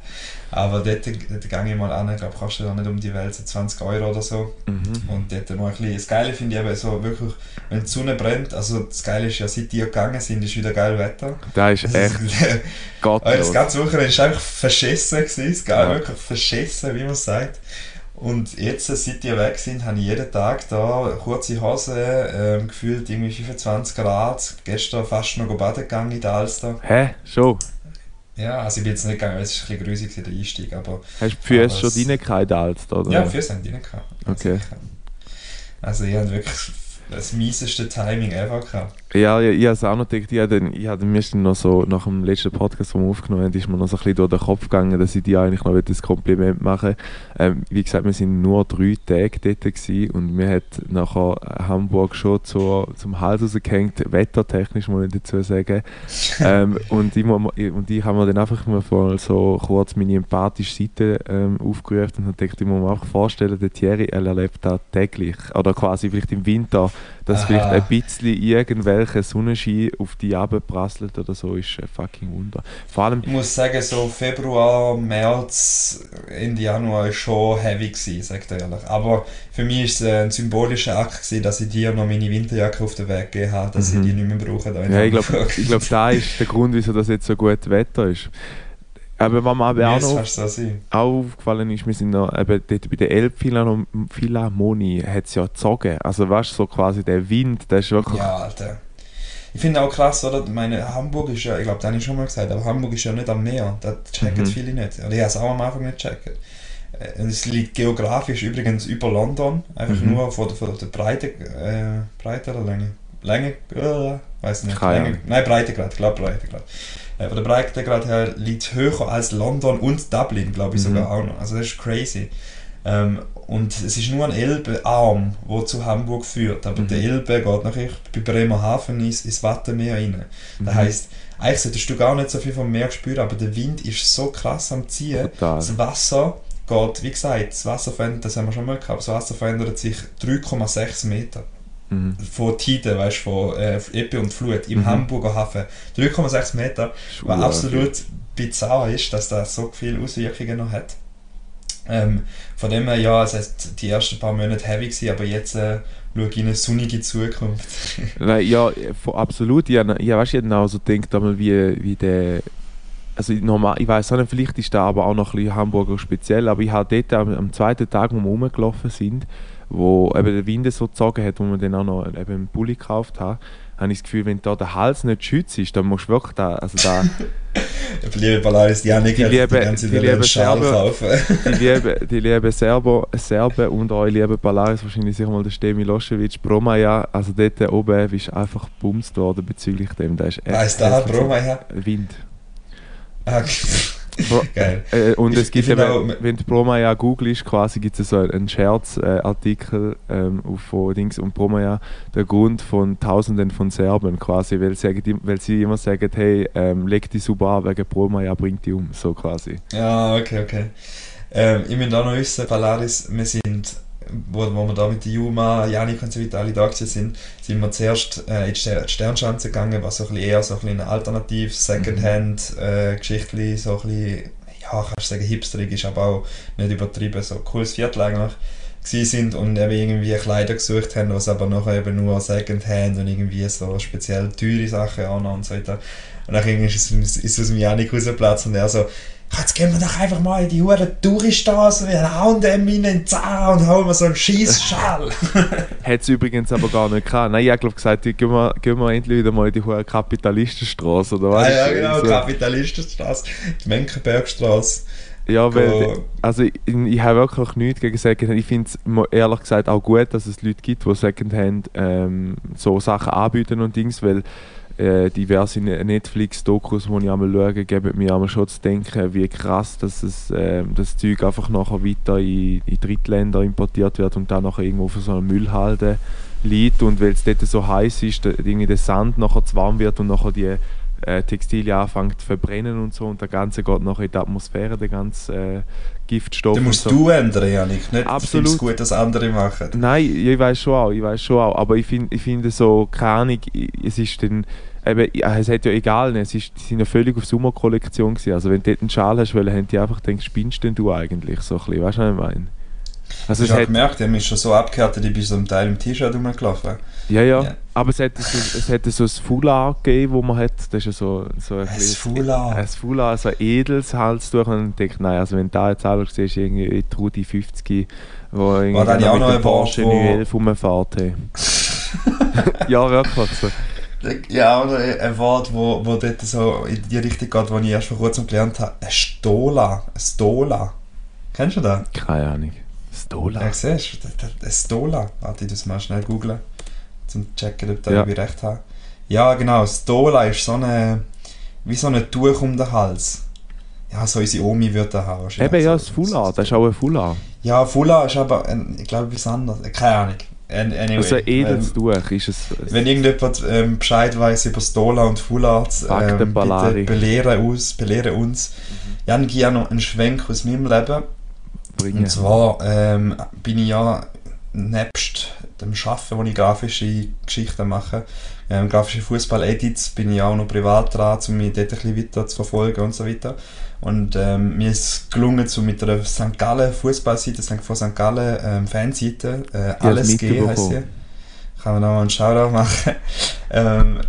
Aber dort, dort gehe ich mal an, ich glaube, kostet auch nicht um die Welt, so 20 Euro oder so. Mhm. Und dort noch ein bisschen, das Geile finde ich eben so wirklich, wenn die Sonne brennt, also das Geile ist ja, seit die gegangen sind, ist wieder geil Wetter. Da ist Also, echt das *laughs* gottlos. ganze Wochenende war einfach verschissen, gewesen, das geil, Ja. wirklich verschissen, wie man sagt. Und jetzt, seit die weg sind, habe ich jeden Tag da kurze Hose, ähm, gefühlt irgendwie 25 Grad, gestern fast noch baden gegangen in der Alster. Hä? Schon? Ja, also ich bin jetzt nicht gegangen, weil es ist ein bisschen grusig gewesen, der Einstieg, aber Hast du die Füße schon es- reingehauen, oder? ja, Füße haben die gehabt. Okay. Also ich habe wirklich das mieseste Timing ever gehabt. Ja, ich, ich habe es auch noch gedacht, ich habe, ich habe mir noch so, nach dem letzten Podcast, den wir aufgenommen haben, ist mir noch so ein bisschen durch den Kopf gegangen, dass ich dir eigentlich noch ein Kompliment machen ähm, Wie gesagt, wir sind nur drei Tage dort gewesen und mir hat nachher Hamburg schon zur, zum Hals rausgehängt, wettertechnisch muss ich dazu sagen. *laughs* ähm, und, ich, und ich habe mir dann einfach mal so kurz meine empathische Seite ähm, aufgerufen und habe gedacht, ich muss mir einfach vorstellen, der Thierry er erlebt das täglich. Oder quasi vielleicht im Winter, dass Aha. vielleicht ein bisschen irgendwelcher Sonnenschein auf die prasselt oder so, ist ein fucking Wunder. Vor allem, Ich muss sagen, so Februar, März, Ende Januar war schon heavy, gewesen, sagt er ehrlich. Aber für mich war es äh, ein symbolischer Akt, gewesen, dass ich dir noch meine Winterjacke auf den Weg gegeben habe, dass Mhm. ich die nicht mehr brauche. Ja, ich glaube, glaub, da ist der Grund, wieso das jetzt so gut Wetter ist. Aber was mir aber auch noch aufgefallen ist, wir sind noch eben dort bei der Elbphilharmonie hat es ja gezogen. Also weißt du, so quasi der Wind, der ist wirklich... Ja, Alter. Ich finde auch krass, oder? Ich meine, Hamburg ist ja, ich glaube, das habe ich schon mal gesagt, aber Hamburg ist ja nicht am Meer. Das checken Mhm. viele nicht. Oder ich habe es auch am Anfang nicht gecheckt. Äh, Es liegt geografisch übrigens über London, einfach Mhm. nur von der, von der Breite, äh, Breite oder Länge? Länge, äh, weiß nicht. Keine Länge, nein, Breitegrad, ich glaube Breitegrad. Äh, von der Breitegrad her liegt es höher als London und Dublin, glaube ich Mhm. sogar auch noch. Also das ist crazy. Ähm, und es ist nur ein Elbearm, der zu Hamburg führt. Aber Mhm. der Elbe geht nachher bei Bremerhaven ins, ins Wattenmeer rein. Das Mhm. heisst, eigentlich solltest du gar nicht so viel vom Meer spüren, aber der Wind ist so krass am Ziehen. Total. Das Wasser geht, wie gesagt, das Wasser verändert, das haben wir schon mal gehabt, das Wasser verändert sich 3,6 Meter. Mhm. Von Tide, weißt du, von äh, Ebbe und Flut im Mhm. Hamburger Hafen. 3,6 Meter, Ist was absolut bizarr ist, dass das so viele Auswirkungen noch hat. Ähm, von dem her, ja, es heißt, die ersten paar Monate heavy gewesen, aber jetzt äh, schaue ich in eine sonnige Zukunft. *laughs* Nein, ja, absolut. Ich, hab- ich, weißt, ich hätte auch so gedacht, einmal wie, wie der. Also normal, ich weiß auch nicht, vielleicht ist da aber auch noch ein bisschen Hamburger speziell, aber ich habe dort am, am zweiten Tag, wo wir rumgelaufen sind, wo eben der Wind so gezogen hat, wo wir dann auch noch eben einen Pulli gekauft haben, habe ich das Gefühl, wenn da der Hals nicht geschützt ist, dann musst du wirklich da, also da, Ich liebe Polaris, *laughs* die Janik Die hat lieben- die ganze die Schal Serben. kaufen. *laughs* die lieben, *laughs* die lieben Serber, Serben und eure lieben Polaris, wahrscheinlich sicher mal der Stemi Milosevic, Bromaja, also dort oben bist du einfach gebumst worden bezüglich dem, da ist echt Weißt du, heftig. Broma her? Wind. Ah, Bro- *laughs* Geil. Äh, und Ich- es gibt eben, auch- wenn du Bromaja googelst, quasi gibt es so einen Scherzartikel ähm, auf von Dings und Bromaja, der Grund von Tausenden von Serben quasi, weil, sagen, weil sie immer sagen, hey, ähm, leg die super an, wegen Bromaja bringt die um, so quasi. Ja, okay, okay. Ähm, ich möchte auch noch wissen, Polaris, wir sind, wo, wo wir da mit der Juma, Janik und so weiter alle da sind, sind wir zuerst äh, in die Ster- die Sternschanze gegangen, was so ein bisschen eher so ein bisschen eine alternativ, Secondhand, äh, Geschichtli, so ein bisschen, ja, kannst du sagen, hipsterig ist, aber auch nicht übertrieben, so cooles Viertel eigentlich sind und eben irgendwie Kleider gesucht haben, was aber nachher eben nur Secondhand und irgendwie so speziell teure Sachen an und so weiter. Und dann ist es, ist es aus dem Janik rausgeplatzt und er so, jetzt gehen wir doch einfach mal in die hure Touristraße, wir hauen dem in den Zahn und hauen wir so einen Schießschal. *laughs* Hat es übrigens aber gar nicht gehabt. Nein, ich habe glaube gesagt, gehen wir, gehen wir endlich wieder mal in die hohe Kapitalistenstraße, oder was? Ah, ja, genau, So. Kapitalistenstraße, die Menkenbergstraße. Ja, weil, also ich, ich habe wirklich nichts gegen Secondhand. Ich finde es ehrlich gesagt auch gut, dass es Leute gibt, die Secondhand ähm, so Sachen anbieten und Dings, weil äh, diverse Ne- Netflix-Dokus, die ich einmal schaue, geben mir einmal schon zu denken, wie krass dass es, ähm, das Zeug einfach nachher weiter in, in Drittländer importiert wird und dann nachher irgendwo für so eine Müllhalde liegt. Und weil es dort so heiß ist, der, irgendwie der Sand nachher zu warm wird und nachher die äh, Textilien anfängt zu verbrennen und so und der ganze geht nachher in die Atmosphäre, der ganze äh, Giftstoff. Du musst so. du ändern, Janik. Nicht Absolut. findest gut, dass andere machen. Nein, ich weiß schon auch, ich weiß schon auch, aber ich finde ich finde so, keine Ahnung, es ist dann, eben, es hat ja egal, ne, es ist, sind ja völlig auf Sommerkollektion gewesen, also wenn du dort einen Schal hast, weil haben die einfach gedacht, spinnst denn du eigentlich, so ein bisschen, weißt du, was ich meine? Also Ich habe gemerkt, die haben mich schon so abgehärtet, ich bin so im Teil im T-Shirt rumgelaufen. ja, ja, Ja. aber es hat so, es hat so ein Foulard gegeben, wo man hat, das ist ja so, so ein, Ein Foulard? Ein Foulard, so ein edles Halstuch und ich denke, nein, also wenn du da jetzt auch siehst, irgendwie die Trudi 50, wo irgendwie da habe ich auch noch dem ein Porsche Wort, wo- 911 rumfährt, hey. *laughs* ja, wirklich so. Ja, oder ein Wort, wo, wo dort so in die Richtung geht, wo ich erst vor kurzem gelernt habe. Ein Stola. Ein Stola. Kennst du das? Keine Ahnung. Stola. Ja, siehst du, Stola. Warte, ich das mal schnell googlen, zum zu checken, ob da Ja. irgendwie recht habe. Ja, genau. Stola ist so eine, wie so ein Tuch um den Hals. Ja, so unsere Omi würde das haben. Eben, ja, das Foulard, das ist auch ein Foulard. Ja, Fulla ist aber, ein, ich glaube, etwas anderes. Keine Ahnung. An- Anyway, Also ein edles ähm, Tuch ist es. Wenn irgendjemand ähm, Bescheid weiß über Stola und Fullards, Fuck ähm, bitte belehre, uns, belehre uns. Jan, ich habe noch einen Schwenk aus meinem Leben. Bringen. Und zwar ähm, bin ich ja nebst dem Arbeiten, wo ich grafische Geschichten mache, ähm, grafische Fußball-Edits, bin ich auch noch privat dran, um mich dort ein bisschen weiter zu verfolgen und so weiter. Und ähm, mir ist es gelungen, so mit einer St. Gallen Fußballseite, von St. Gallen ähm, Fanseite, äh, alles G heisst sie. Kann man da mal einen Shoutout machen. *laughs* ähm,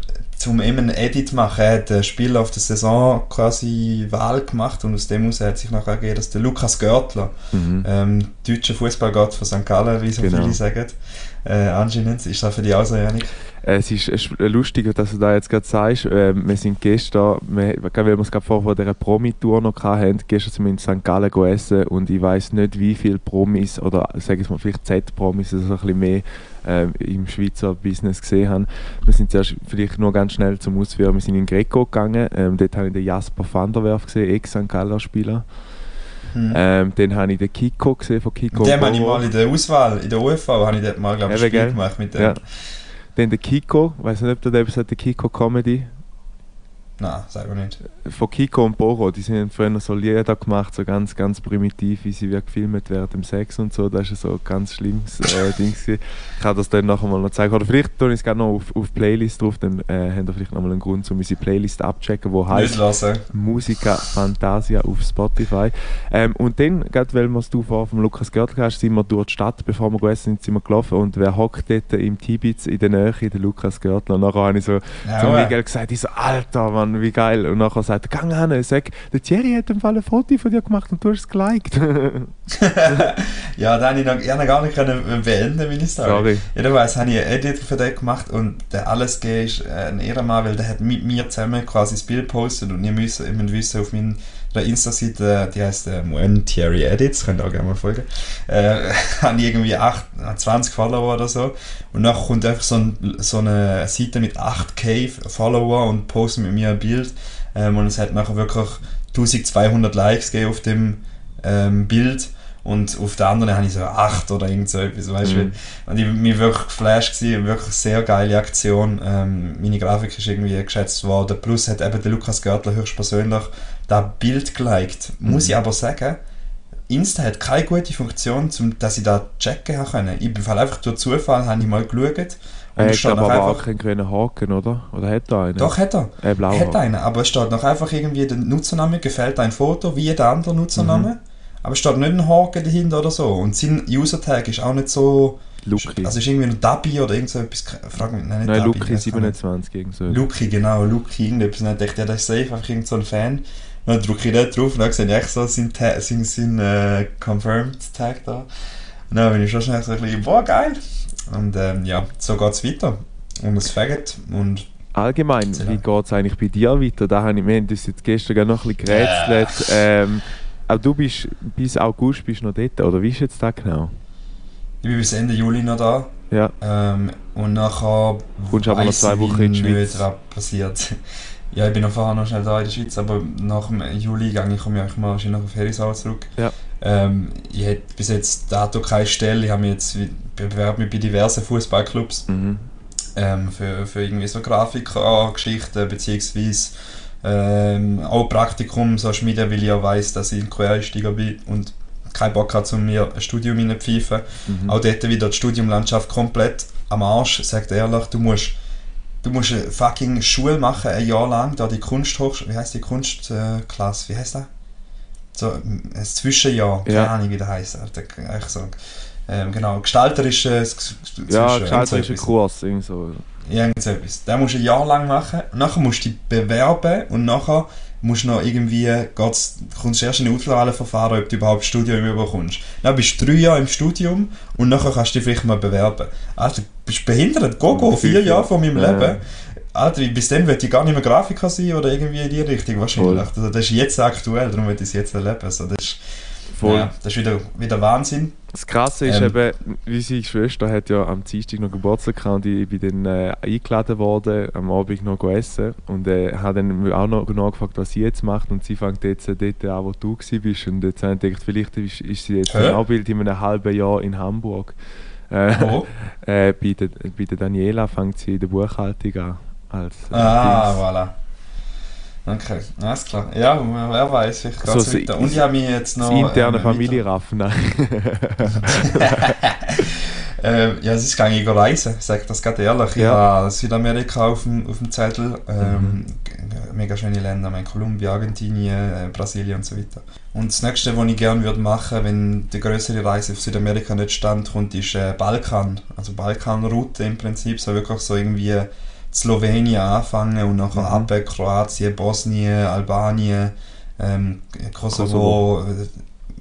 zum eben einen Edit machen. Er hat ein Spiel auf der Saison quasi Wahl gemacht und aus dem heraus hat sich nachher ergeben, dass der Lukas Görtler, Mhm. ähm, deutscher Fußballgott von St. Gallen, wie so Genau. viele sagen, äh, anscheinend, ist das für dich auch so, Janik? Äh, Es ist es ist lustig, dass du da jetzt gerade sagst. Ähm, wir sind gestern, wir, weil wir es gerade vorher von dieser Promi-Tour noch hatten, gestern sind wir in St. Gallen gegessen und ich weiß nicht, wie viele Promis oder sagen wir mal vielleicht Z-Promis, also so ein bisschen mehr ähm, im Schweizer Business gesehen haben. Wir sind zuerst vielleicht nur ganz schnell zum Ausführen, wir sind in Greco gegangen, ähm, dort habe ich den Jasper van der Werf gesehen, Ex-St. Galler-Spieler. Hm. Ähm, dann habe ich den Kiko gesehen von Kiko dem habe ich mal in der Auswahl, in der UFV, habe ich dort mal, glaube ich, Eben, Spiel gell? gemacht mit dem. Ja. Dann der Kiko, ich weiß nicht, ob du den Kiko Comedy. Nein, sag mir nicht. von Kiko und Boro, die sind früher so Lieder gemacht, so ganz, ganz primitiv, wie sie wie gefilmt während dem Sex und so. Das war so ein ganz schlimmes äh, *laughs* Ding. gewesen. Ich kann das dann nachher mal noch zeigen. Oder vielleicht tue ich es gerne noch auf, auf Playlist drauf, dann äh, haben wir vielleicht noch mal einen Grund, um unsere Playlist abzuchecken, wo heißt. Musica Fantasia auf Spotify. Ähm, und dann, gerade weil wir es du vorher vom Lukas Görtl hast, sind wir durch die Stadt, bevor wir gegessen sind, sind wir gelaufen und wer hockt dort im Tibitz in der Nähe, der Lukas Görtl. Und nachher habe ich so Ja, zum Miguel gesagt, ich so, Alter, Mann, wie geil. Und nachher sagt er, gang hin, sag, der Thierry hat im Fall ein Foto von dir gemacht und du hast es geliked. *laughs* ja, da habe ich noch, ich noch gar nicht können beenden, meine Story. Sorry. Jedenfalls habe ich einen Edit für den gemacht und der Alles ist äh, ein Ehrenmann, weil der hat mit mir zusammen quasi das Bild gepostet und ihr müsst, ihr müsst wissen, auf meiner Insta-Seite, die heißt äh, Moen Thierry Edits, könnt ihr auch gerne mal folgen, äh, *laughs* habe irgendwie 8, 20 Follower oder so. Und dann kommt einfach so, ein, so eine Seite mit 8k Follower und postet mit mir ein Bild ähm, und es hat nachher wirklich 1200 Likes gegeben auf dem ähm, Bild und auf der anderen habe ich so 8 oder irgend so etwas, weißt du, Mhm. und ich bin wirklich geflasht gewesen, wirklich sehr geile Aktion. Ähm, meine Grafik ist irgendwie geschätzt worden. Plus hat eben der Lukas Görtler höchstpersönlich das Bild geliked. Muss Mhm. ich aber sagen, Insta hat keine gute Funktion, um, dass ich da checken habe können. Ich bin einfach durch Zufall, habe ich mal geschaut. Er hat aber noch auch einfach- keinen grünen Haken, oder? Oder hat er einen? Doch, hat er. Äh, Hat einen, aber es steht noch einfach irgendwie der Nutzername, gefällt ein Foto, wie jeder andere Nutzername. Mhm. Aber es steht nicht ein Haken dahinter oder so. Und sein User-Tag ist auch nicht so... Luki. Also ist irgendwie noch Dabi oder irgend so etwas... Frag mich, nein, nicht Nein, Dabi, Luki ich weiss gar nicht. 27 irgend so. Luki, genau, Luki, irgendetwas. Und dann dachte ich, ja, das ist safe, einfach irgend so ein Fan. Und dann drücke ich dort drauf und dann sehe ich echt so seinen, Ta- seinen, seinen äh, Confirmed-Tag da. Und dann bin ich schon schnell so ein bisschen, boah, geil. Und ähm, ja, so geht es weiter. Und es fängt und Allgemein, wie geht es eigentlich bei dir weiter? Da habe ich, wir haben das jetzt gestern noch ein bisschen gerätselt. Ähm, auch du bist bis August bist noch dort, oder wie ist jetzt das genau? ich bin bis Ende Juli noch da. Ja, Ähm, und nachher Kommst aber noch zwei Wochen in die Schweiz. was passiert. *laughs* ja, ich bin noch vorher noch schnell da in der Schweiz, aber nach dem Juli gehe ich, komme ich eigentlich mal wahrscheinlich auf Herisau zurück. Ja. Ähm, ich hätte bis jetzt dato keine Stelle, ich habe mich jetzt bewerbe mich bei diversen Fußballclubs mhm. ähm, für, für irgendwie so Grafikgeschichten beziehungsweise ähm, auch Praktikum, so Schmiede, weil ich ja weiss, dass ich ein Quereinsteiger bin und keinen Bock habe, um mir ein Studium reinzupfeifen. Mhm. Auch dort wieder die Studiumlandschaft komplett am Arsch, sagt ehrlich, du musst du musst eine fucking Schule machen, ein Jahr lang, da die Kunsthochschule, wie heißt die Kunstklasse, wie heißt das? So ein Zwischenjahr, keine Ja. Ahnung wie das heisst, Alter, echt so. Ähm, genau, gestalterisches Ja, so Kurs, irgend so. Irgend so etwas. Den musst du ein Jahr lang machen. Und nachher musst du dich bewerben und nachher musst du noch irgendwie, geht's, kommst du erst in ein Auswahlverfahren, ob du überhaupt Studium überkommst. Dann bist du drei Jahre im Studium und nachher kannst du dich vielleicht mal bewerben. Alter, bist behindert? Go, go, vier Jahre. Von meinem Ja. Leben. Alter, bis dann will ich gar nicht mehr Grafiker sein oder irgendwie in die Richtung wahrscheinlich. Voll. Also, das ist jetzt aktuell, darum will ich es jetzt erleben. Also, das ist, Voll. Ja, das ist wieder, wieder Wahnsinn. Das Krasse ist Ähm. eben, unsere Schwester hat ja am Dienstag noch Geburtstag gehabt und ich bin dann äh, eingeladen worden, am Abend noch essen und äh, habe dann auch noch nachgefragt, was sie jetzt macht und sie fängt jetzt äh, dort an, wo du bist und jetzt habe ich gedacht, vielleicht ist, ist sie jetzt Hä? ein Abbild in einem halben Jahr in Hamburg. Äh, Wo? *laughs* äh, bei, der, bei der Daniela fängt sie in der Buchhaltung an. Als, äh, Ah, voilà. Okay, alles klar. Ja, wer weiß, vielleicht So, geht's so weiter. Und ich habe mich jetzt noch... das interne *laughs* ähm, Familienraffen. Äh, ja, es ist gar nicht reisen, ich sage das gerade ehrlich. Ich Ja. habe Südamerika auf dem, auf dem Zettel, ähm, Mhm. mega schöne Länder, ich meine Kolumbien, Argentinien, äh, Brasilien und so weiter. Und das nächste, was ich gerne würde machen, wenn die größere Reise auf Südamerika nicht stand kommt, ist äh, Balkan. Also Balkanroute im Prinzip, so wirklich so irgendwie Slowenien anfangen und nachher Mhm. ab Kroatien, Bosnien, Albanien, ähm, Kosovo,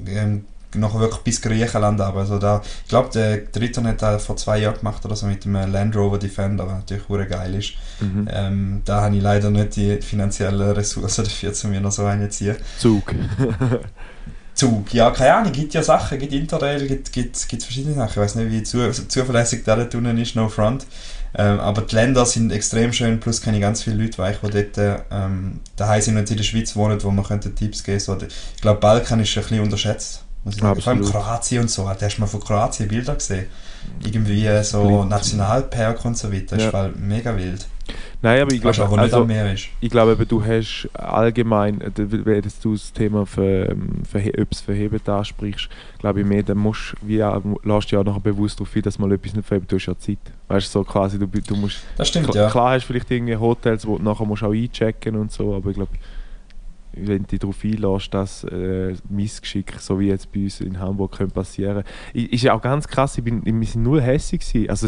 äh, ähm, nachher wirklich bis Griechenland aber also da, ich glaube der Triton hat das vor zwei Jahren gemacht oder so mit dem Land Rover Defender, was natürlich hure geil ist. mhm. Ähm, da habe ich leider nicht die finanziellen Ressourcen *laughs* dafür, zu mir noch so eine ziehen. Zug. *laughs* Zug, ja, keine Ahnung, gibt ja Sachen, gibt Interrail, gibt, gibt, gibt verschiedene Sachen. Ich weiß nicht, wie zu, zuverlässig der dort unten ist, no front. Ähm, aber die Länder sind extrem schön, plus kenne ich ganz viele Leute, weil ich die dort ähm, daheim sind und in der Schweiz wohnen, wo man könnte Tipps geben könnte. Ich glaube, Balkan ist ein bisschen unterschätzt. Muss ich sagen. Vor allem. Kroatien und so. Hast du mal von Kroatien Bilder gesehen? Irgendwie so Blind. Nationalpark und so weiter. Das Ja. ist voll mega wild. Nein, aber ich glaube, also, ich glaube, du hast allgemein, äh, wenn du das Thema für, für etwas verhebend ansprichst, glaube ich mehr, dann musst du, wie auch, lässt ja nachher bewusst darauf ein, dass mal etwas nicht verhebt, du hast ja Zeit. Weißt du, so quasi, du, du musst, Das stimmt, klar, ja. klar hast du vielleicht irgendwie Hotels, wo du nachher musst auch einchecken und so, aber ich glaube, wenn du darauf einlässt, dass äh, Missgeschick, so wie jetzt bei uns in Hamburg, können passieren I- Ist ja auch ganz krass, ich bin, wir sind null hässig. Also,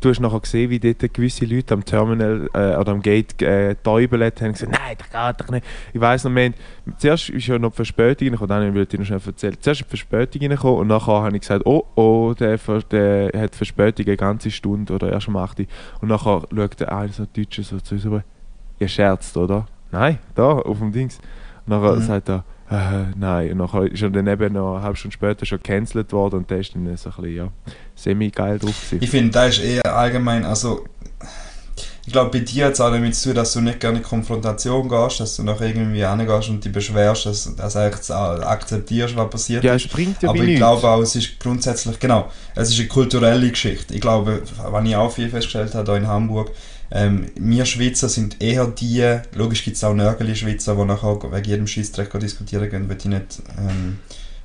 du hast nachher gesehen, wie dort gewisse Leute am Terminal äh, oder am Gate äh, täubelt haben und gesagt, nein, das geht doch nicht. Ich weiss noch, wir haben, zuerst ist ja noch die Verspätung reingekommen, dann will ich dir noch schnell erzählen. Zuerst ist die Verspätung reingekommen und nachher habe ich gesagt, oh, oh, der, der hat Verspätung eine ganze Stunde oder erst um 8 Uhr. Und nachher schaut der eine so Deutsche so zu uns ihr scherzt, oder? Nein, da, auf dem Dings. Und nachher Mhm. sagt er, äh, nein. Und nachher ist er dann eben noch eine halbe Stunde später schon gecancelt worden und der ist dann so ein bisschen, ja, semi-geil drauf gewesen. Ich finde, das ist eher allgemein, also ich glaube, bei dir hat es auch damit zu tun, dass du nicht gerne in Konfrontation gehst, dass du noch irgendwie hingehst und dich beschwerst, dass, dass du eigentlich akzeptierst, was passiert ja, ist. es bringt ja Aber ich nichts. glaube auch, es ist grundsätzlich, genau, es ist eine kulturelle Geschichte. Ich glaube, was ich auch viel festgestellt habe hier in Hamburg, ähm, wir Schweizer sind eher die, logisch gibt es auch Nörgeli-Schweizer, die nachher wegen jedem Scheissdreck diskutieren gehen, will ich nicht ähm,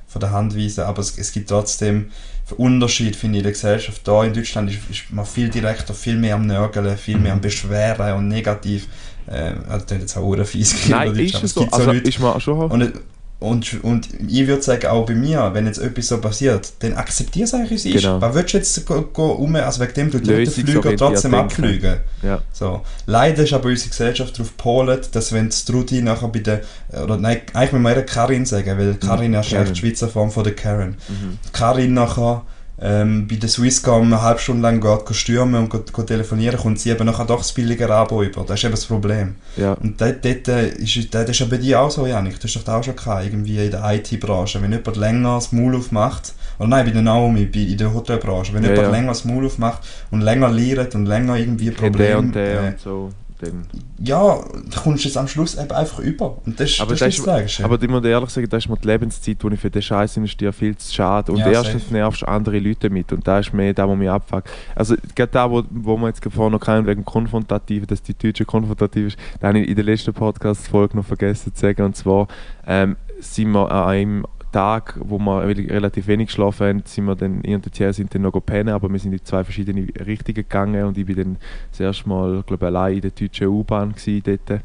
von der Hand weisen, aber es, es gibt trotzdem Unterschied, finde ich, in der Gesellschaft. Da in Deutschland ist, ist man viel direkter, viel mehr am Nörgeln, viel mehr am Mhm. Beschweren und negativ. Äh, also, das ist jetzt auch fies Nein, ist es so? Also Leute- ist man schon... und, und, und ich würde sagen, auch bei mir, wenn jetzt etwas so passiert, dann akzeptiere es eigentlich, es ist. Genau. Was willst du jetzt go, go um, also wegen dem du den Flüger trotzdem abfliegen? Ja. So. Leider ist aber unsere Gesellschaft darauf gepolt, dass wenn die nachher bei der, oder nein, eigentlich müssen wir eher Karin sagen, weil Karin ist Mhm. Karen. eigentlich die Schweizer Form von der Karen. Mhm. Karin nachher ähm, bei der Swisscom eine halbe Stunde lang geht, geht stürmen und geht, geht telefonieren, kommt sie eben nachher doch das billigere Abo über. Das ist eben das Problem. Ja. Und dort, dort äh, ist, das ist ja bei dir auch so, Janik. Du hast doch auch schon gehabt, irgendwie in der IT-Branche. Wenn jemand länger das Maul aufmacht, oder nein, bei der Naomi, bei, in der Hotelbranche, wenn Ja, jemand ja. länger das Maul aufmacht und länger lehrt und länger irgendwie Hey, Probleme... der und der äh, und so. Dann. ja, da kommst du jetzt am Schluss eben einfach über. Und das, Aber das, das ist ist- das Tragische. Aber ich muss ehrlich sagen, das ist mir die Lebenszeit, die ich für den Scheiß investiere, viel zu schade. Und Ja, erstens safe. nervst du andere Leute mit. Und da ist mehr da, wo mich abfuckt. Also, gerade da, wo, wo wir jetzt vorhin noch kennen, wegen Konfrontativen, dass die Deutsche konfrontativ ist, da habe ich in der letzten Podcast-Folge noch vergessen zu sagen. Und zwar ähm, sind wir an einem Tag, wo wir relativ wenig geschlafen haben, sind wir dann, ich und der Thierry sind dann noch pennen, aber wir sind in zwei verschiedene Richtungen gegangen und ich bin dann das erste Mal, glaube allein in der deutschen U-Bahn dort.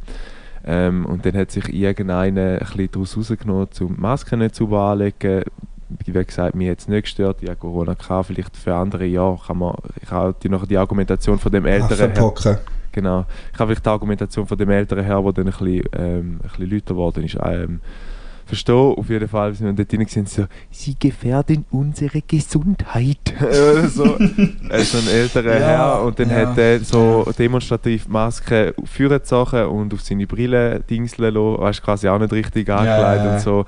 Ähm, und dann hat sich irgendeiner ein bisschen daraus rausgenommen, um die Maske nicht zu anlegen. Wie gesagt, mich hat es nicht gestört, ich habe Corona gehabt, vielleicht für andere ja, kann man, ich habe die, noch die Argumentation von dem älteren Affenpocken. genau, ich habe vielleicht die Argumentation von dem älteren Herr, der dann ein bisschen, ähm, ein bisschen lauter geworden ist, ähm, verstehen. Auf jeden Fall sind wir dort drin gesehen, so, sie gefährden unsere Gesundheit. Oder *laughs* so. Äh, so ein älterer Ja, Herr und dann ja, hat er so demonstrativ Maske vorgezogen und auf seine Brille dingseln lassen. Weißt quasi auch nicht richtig angekleidet ja, und so.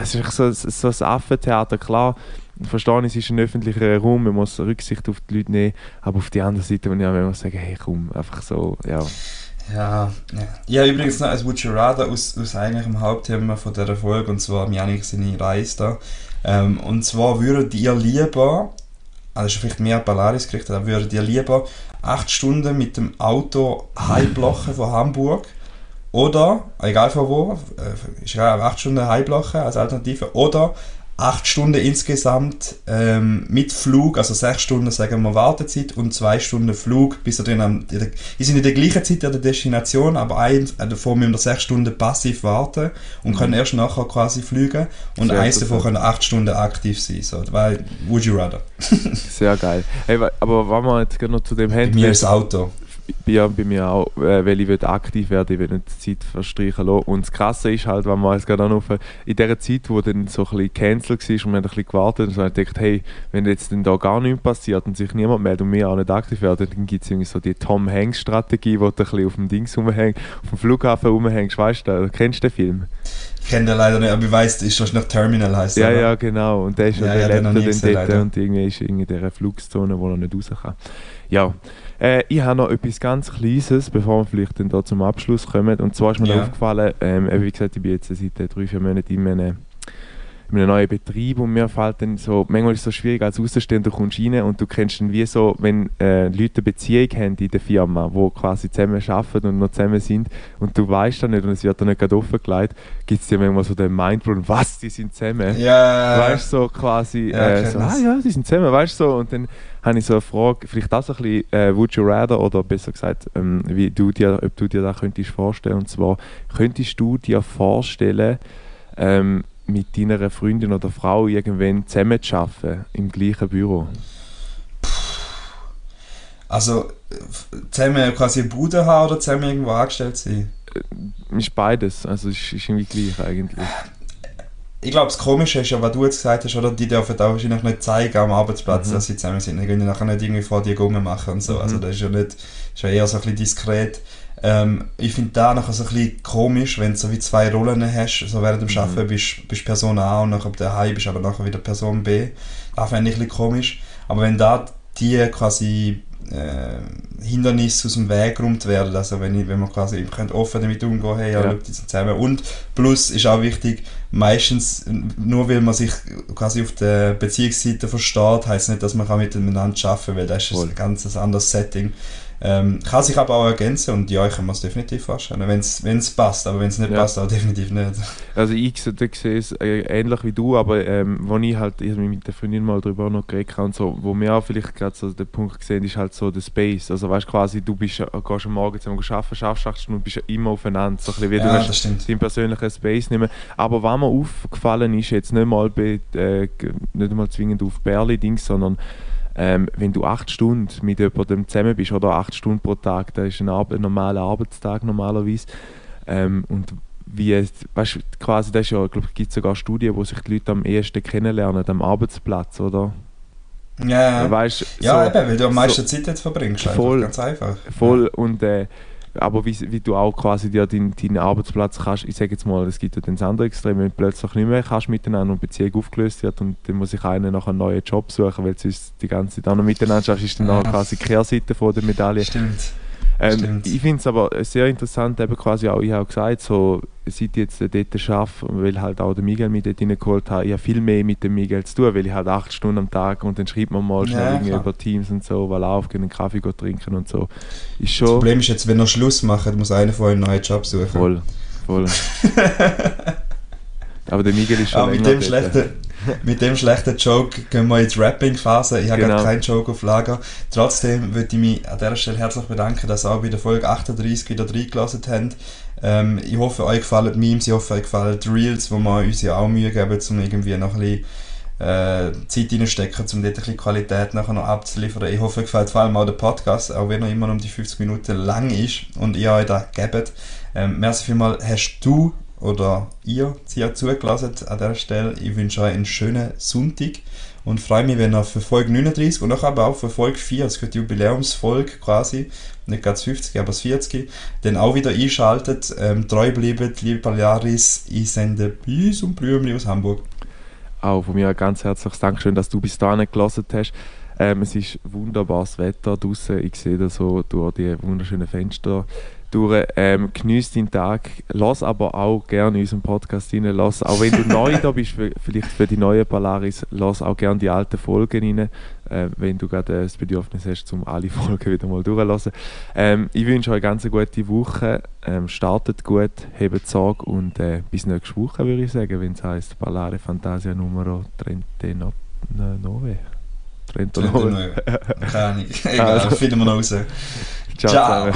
Es ist so, so ein Affentheater, klar. Verstehe, es ist ein öffentlicher Raum, man muss Rücksicht auf die Leute nehmen, aber auf die andere Seite muss ich auch immer sagen, hey komm, einfach so, ja. Ja, ja. Habe übrigens noch ein Rather aus, aus eigentlich dem Hauptthema von dieser Folge, und zwar Janik seine Reise da. Ähm, und zwar würdet ihr lieber, also ist vielleicht mehr Polaris gerichtet, aber würdet ihr lieber acht Stunden mit dem Auto heimblochen von Hamburg oder, egal von wo, äh, ist aber acht Stunden heimblochen als Alternative oder acht Stunden insgesamt ähm, mit Flug, also sechs Stunden sagen wir Wartezeit und zwei Stunden Flug, bis ihr dann am, die sind in der gleichen Zeit an der Destination, aber ein, äh, davor müssen wir sechs Stunden passiv warten und können erst nachher quasi fliegen und Sehr eins davon können acht Stunden aktiv sein, so, weil, would you rather? Sehr geil. Hey, aber wenn wir jetzt noch zu dem haben, mir das Auto. Ja, bei mir auch, äh, weil ich aktiv werden, ich will nicht die Zeit verstreichen lassen. Und das Krasse ist halt, wenn man jetzt gerade auf, in der Zeit, wo dann so ein bisschen cancelled war und wir haben ein bisschen gewartet und so, gedacht, hey, wenn jetzt dann da gar nichts passiert und sich niemand meldet und wir auch nicht aktiv werden, dann gibt es irgendwie so die Tom Hanks Strategie, wo du ein bisschen auf dem Dings rumhängst, auf dem Flughafen rumhängst, weißt du, kennst du den Film? Ich kenne den leider nicht, aber ich weiss, ist wahrscheinlich Terminal heißt Ja, oder? ja, genau. Und der, ist, Ja, ja, ja, der noch lebt dann dort leider. und irgendwie ist in dieser Flugzone, wo er nicht raus kann. Ja, äh, ich habe noch etwas ganz Kleines, bevor wir vielleicht dann da zum Abschluss kommen. Und zwar ist mir Ja. aufgefallen, ähm, wie gesagt, ich bin jetzt seit äh, drei, vier Monaten in einem, in einem neuen Betrieb und mir fällt dann so, manchmal ist es so schwierig als Außenstehender, du kommst rein und du kennst dann wie so, wenn äh, Leute eine Beziehung haben in der Firma, wo quasi zusammen arbeiten und noch zusammen sind und du weißt das nicht und es wird dann nicht gerade offengelegt, gibt es dir manchmal so den Mindblow, was, die sind zusammen? Ja, weißt du, so quasi, Ja, äh, so, ah ja, die sind zusammen, weißt du, so. Und dann habe ich so eine Frage, vielleicht auch so ein bisschen, äh, would you rather, oder besser gesagt, ähm, wie du dir, ob du dir das könntest vorstellen. Und zwar, könntest du dir vorstellen, ähm, mit deiner Freundin oder Frau irgendwann zusammen zu arbeiten, im gleichen Büro? Also, äh, zusammen quasi eine Bude haben oder zusammen irgendwo angestellt sein? Ist beides, also ist, ist irgendwie gleich eigentlich. Ich glaube, das Komische ist ja, was du jetzt gesagt hast, oder? Die dürfen auch wahrscheinlich nicht zeigen am Arbeitsplatz, Mhm. dass sie zusammen sind. Die können nachher nicht irgendwie vor dir Gungen machen und so. Mhm. Also, das ist ja nicht, ist ja eher so ein bisschen diskret. Ähm, ich finde da nachher so ein bisschen komisch, wenn du so wie zwei Rollen hast. So während dem Mhm. Arbeiten bist bist Person A und nachher daheim bist aber nachher wieder Person B. Das fände ich ein bisschen komisch. Aber wenn da die quasi äh, Hindernisse aus dem Weg geräumt werden, also wenn, ich, wenn man quasi könnt offen damit umgehen, hey, ja, Ja. die sind zusammen. Und plus ist auch wichtig, meistens, nur weil man sich quasi auf der Beziehungsseite versteht, heißt nicht, dass man kann miteinander arbeiten kann, weil das ist Voll. ein ganz anderes Setting. Ähm, kann sich aber auch ergänzen und ja, ich kann mir es definitiv vorstellen, wenn es passt, aber wenn es nicht Ja. passt, auch definitiv nicht. Also ich se- ich sehe es äh, ähnlich wie du, aber ähm, wo ich halt, ich habe mich mit der Freundin mal darüber noch geredet und so, wo wir auch vielleicht gerade so den Punkt gesehen ist halt so der Space. Also weißt quasi, du bist, gehst am Morgen zusammen arbeiten, schaffst acht Stunden, bist immer aufeinander. So ein bisschen wie du Ja, hast das stimmt. deinen persönlichen Space nehmen. Aber was mir aufgefallen ist, jetzt nicht mal, bei, äh, nicht mal zwingend auf Berli-Dings, sondern ähm, wenn du acht Stunden mit jemandem zusammen bist oder acht Stunden pro Tag, das ist ein, Ar ein normaler Arbeitstag normalerweise. Ähm, und wie es, weißt du, quasi, das ist ja, glaube gibt sogar Studien, wo sich die Leute am ehesten kennenlernen, am Arbeitsplatz, oder? Ja, ja. Weißt, ja so- eben, weil du am so- meisten Zeit jetzt verbringst. Einfach, Voll. Ganz einfach. Voll und äh, aber wie, wie du auch quasi dir deinen, deinen Arbeitsplatz kannst, ich sage jetzt mal, es gibt ja dann das andere Extrem, wenn du plötzlich nicht mehr kannst miteinander und Beziehung aufgelöst wird und dann muss ich einer nach einem neuen Job suchen, weil sonst die ganze Zeit auch noch miteinander schaffst, ist dann Ja. quasi die Kehrseite von der Medaille. Stimmt. Ähm, ich finde es aber sehr interessant, eben quasi auch, ich habe gesagt, so, seit ich jetzt dort arbeite, weil halt auch der Miguel mich dort reingeholt hat, ich habe viel mehr mit dem Miguel zu tun, weil ich halt acht Stunden am Tag und dann schreibt man mal schnell Ja, irgendwie klar. über Teams und so, weil aufgehen, einen Kaffee trinken und so. Ist Das schon Problem ist jetzt, wenn er Schluss macht, muss einer von euch einen neuen Job suchen. voll, voll. *laughs* aber der Miguel ist schon Aber mit dem, schlechten, *laughs* mit dem schlechten Joke gehen wir in die Rapping-Phase. Ich habe Genau. keinen Joke auf Lager. Trotzdem würde ich mich an dieser Stelle herzlich bedanken, dass ihr auch bei der Folge 38 wieder reingelassen habt. Ähm, ich hoffe, euch gefallen Memes, ich hoffe, euch gefallen die Reels, wo wir uns ja auch Mühe geben, um irgendwie noch ein bisschen äh, Zeit reinstecken, um dort ein bisschen Qualität nachher noch abzuliefern. Ich hoffe, euch gefällt vor allem auch der Podcast, auch wenn er immer noch um die 50 Minuten lang ist und ihr euch da gebt. Ähm, merci vielmals, hast du oder ihr sie ja zugelassen an dieser Stelle. Ich wünsche euch einen schönen Sonntag und freue mich, wenn ihr für Folge 39 und auch aber auch für Folge 4, das wird die Jubiläumsfolge quasi, nicht ganz 50, aber das 40, dann auch wieder einschaltet. Ähm, treu bleibt, liebe Paliaris, ich sende Bis und Blümchen aus Hamburg. Auch von mir ein ganz herzliches Dankeschön, dass du bis dahin gelassen hast. Ähm, es ist wunderbares Wetter draußen. Ich sehe das so durch die wunderschönen Fenster durch. Ähm, Genieß deinen Tag. Lass aber auch gerne unseren Podcast rein. Lass, auch wenn du *laughs* neu da bist, vielleicht für die neuen Polaris, lass auch gerne die alten Folgen rein, äh, wenn du gerade äh, das Bedürfnis hast, um alle *laughs* Folgen wieder mal durchzulassen. Ähm, ich wünsche euch eine ganz gute Woche. Ähm, startet gut, hebt Sorge und äh, bis nächste Woche, würde ich sagen, wenn es heisst Ballare Fantasia Numero 39. Trente 39. Neue. Keine Ahnung. *laughs* Egal, Also. finden wir noch raus. Ciao, Ciao.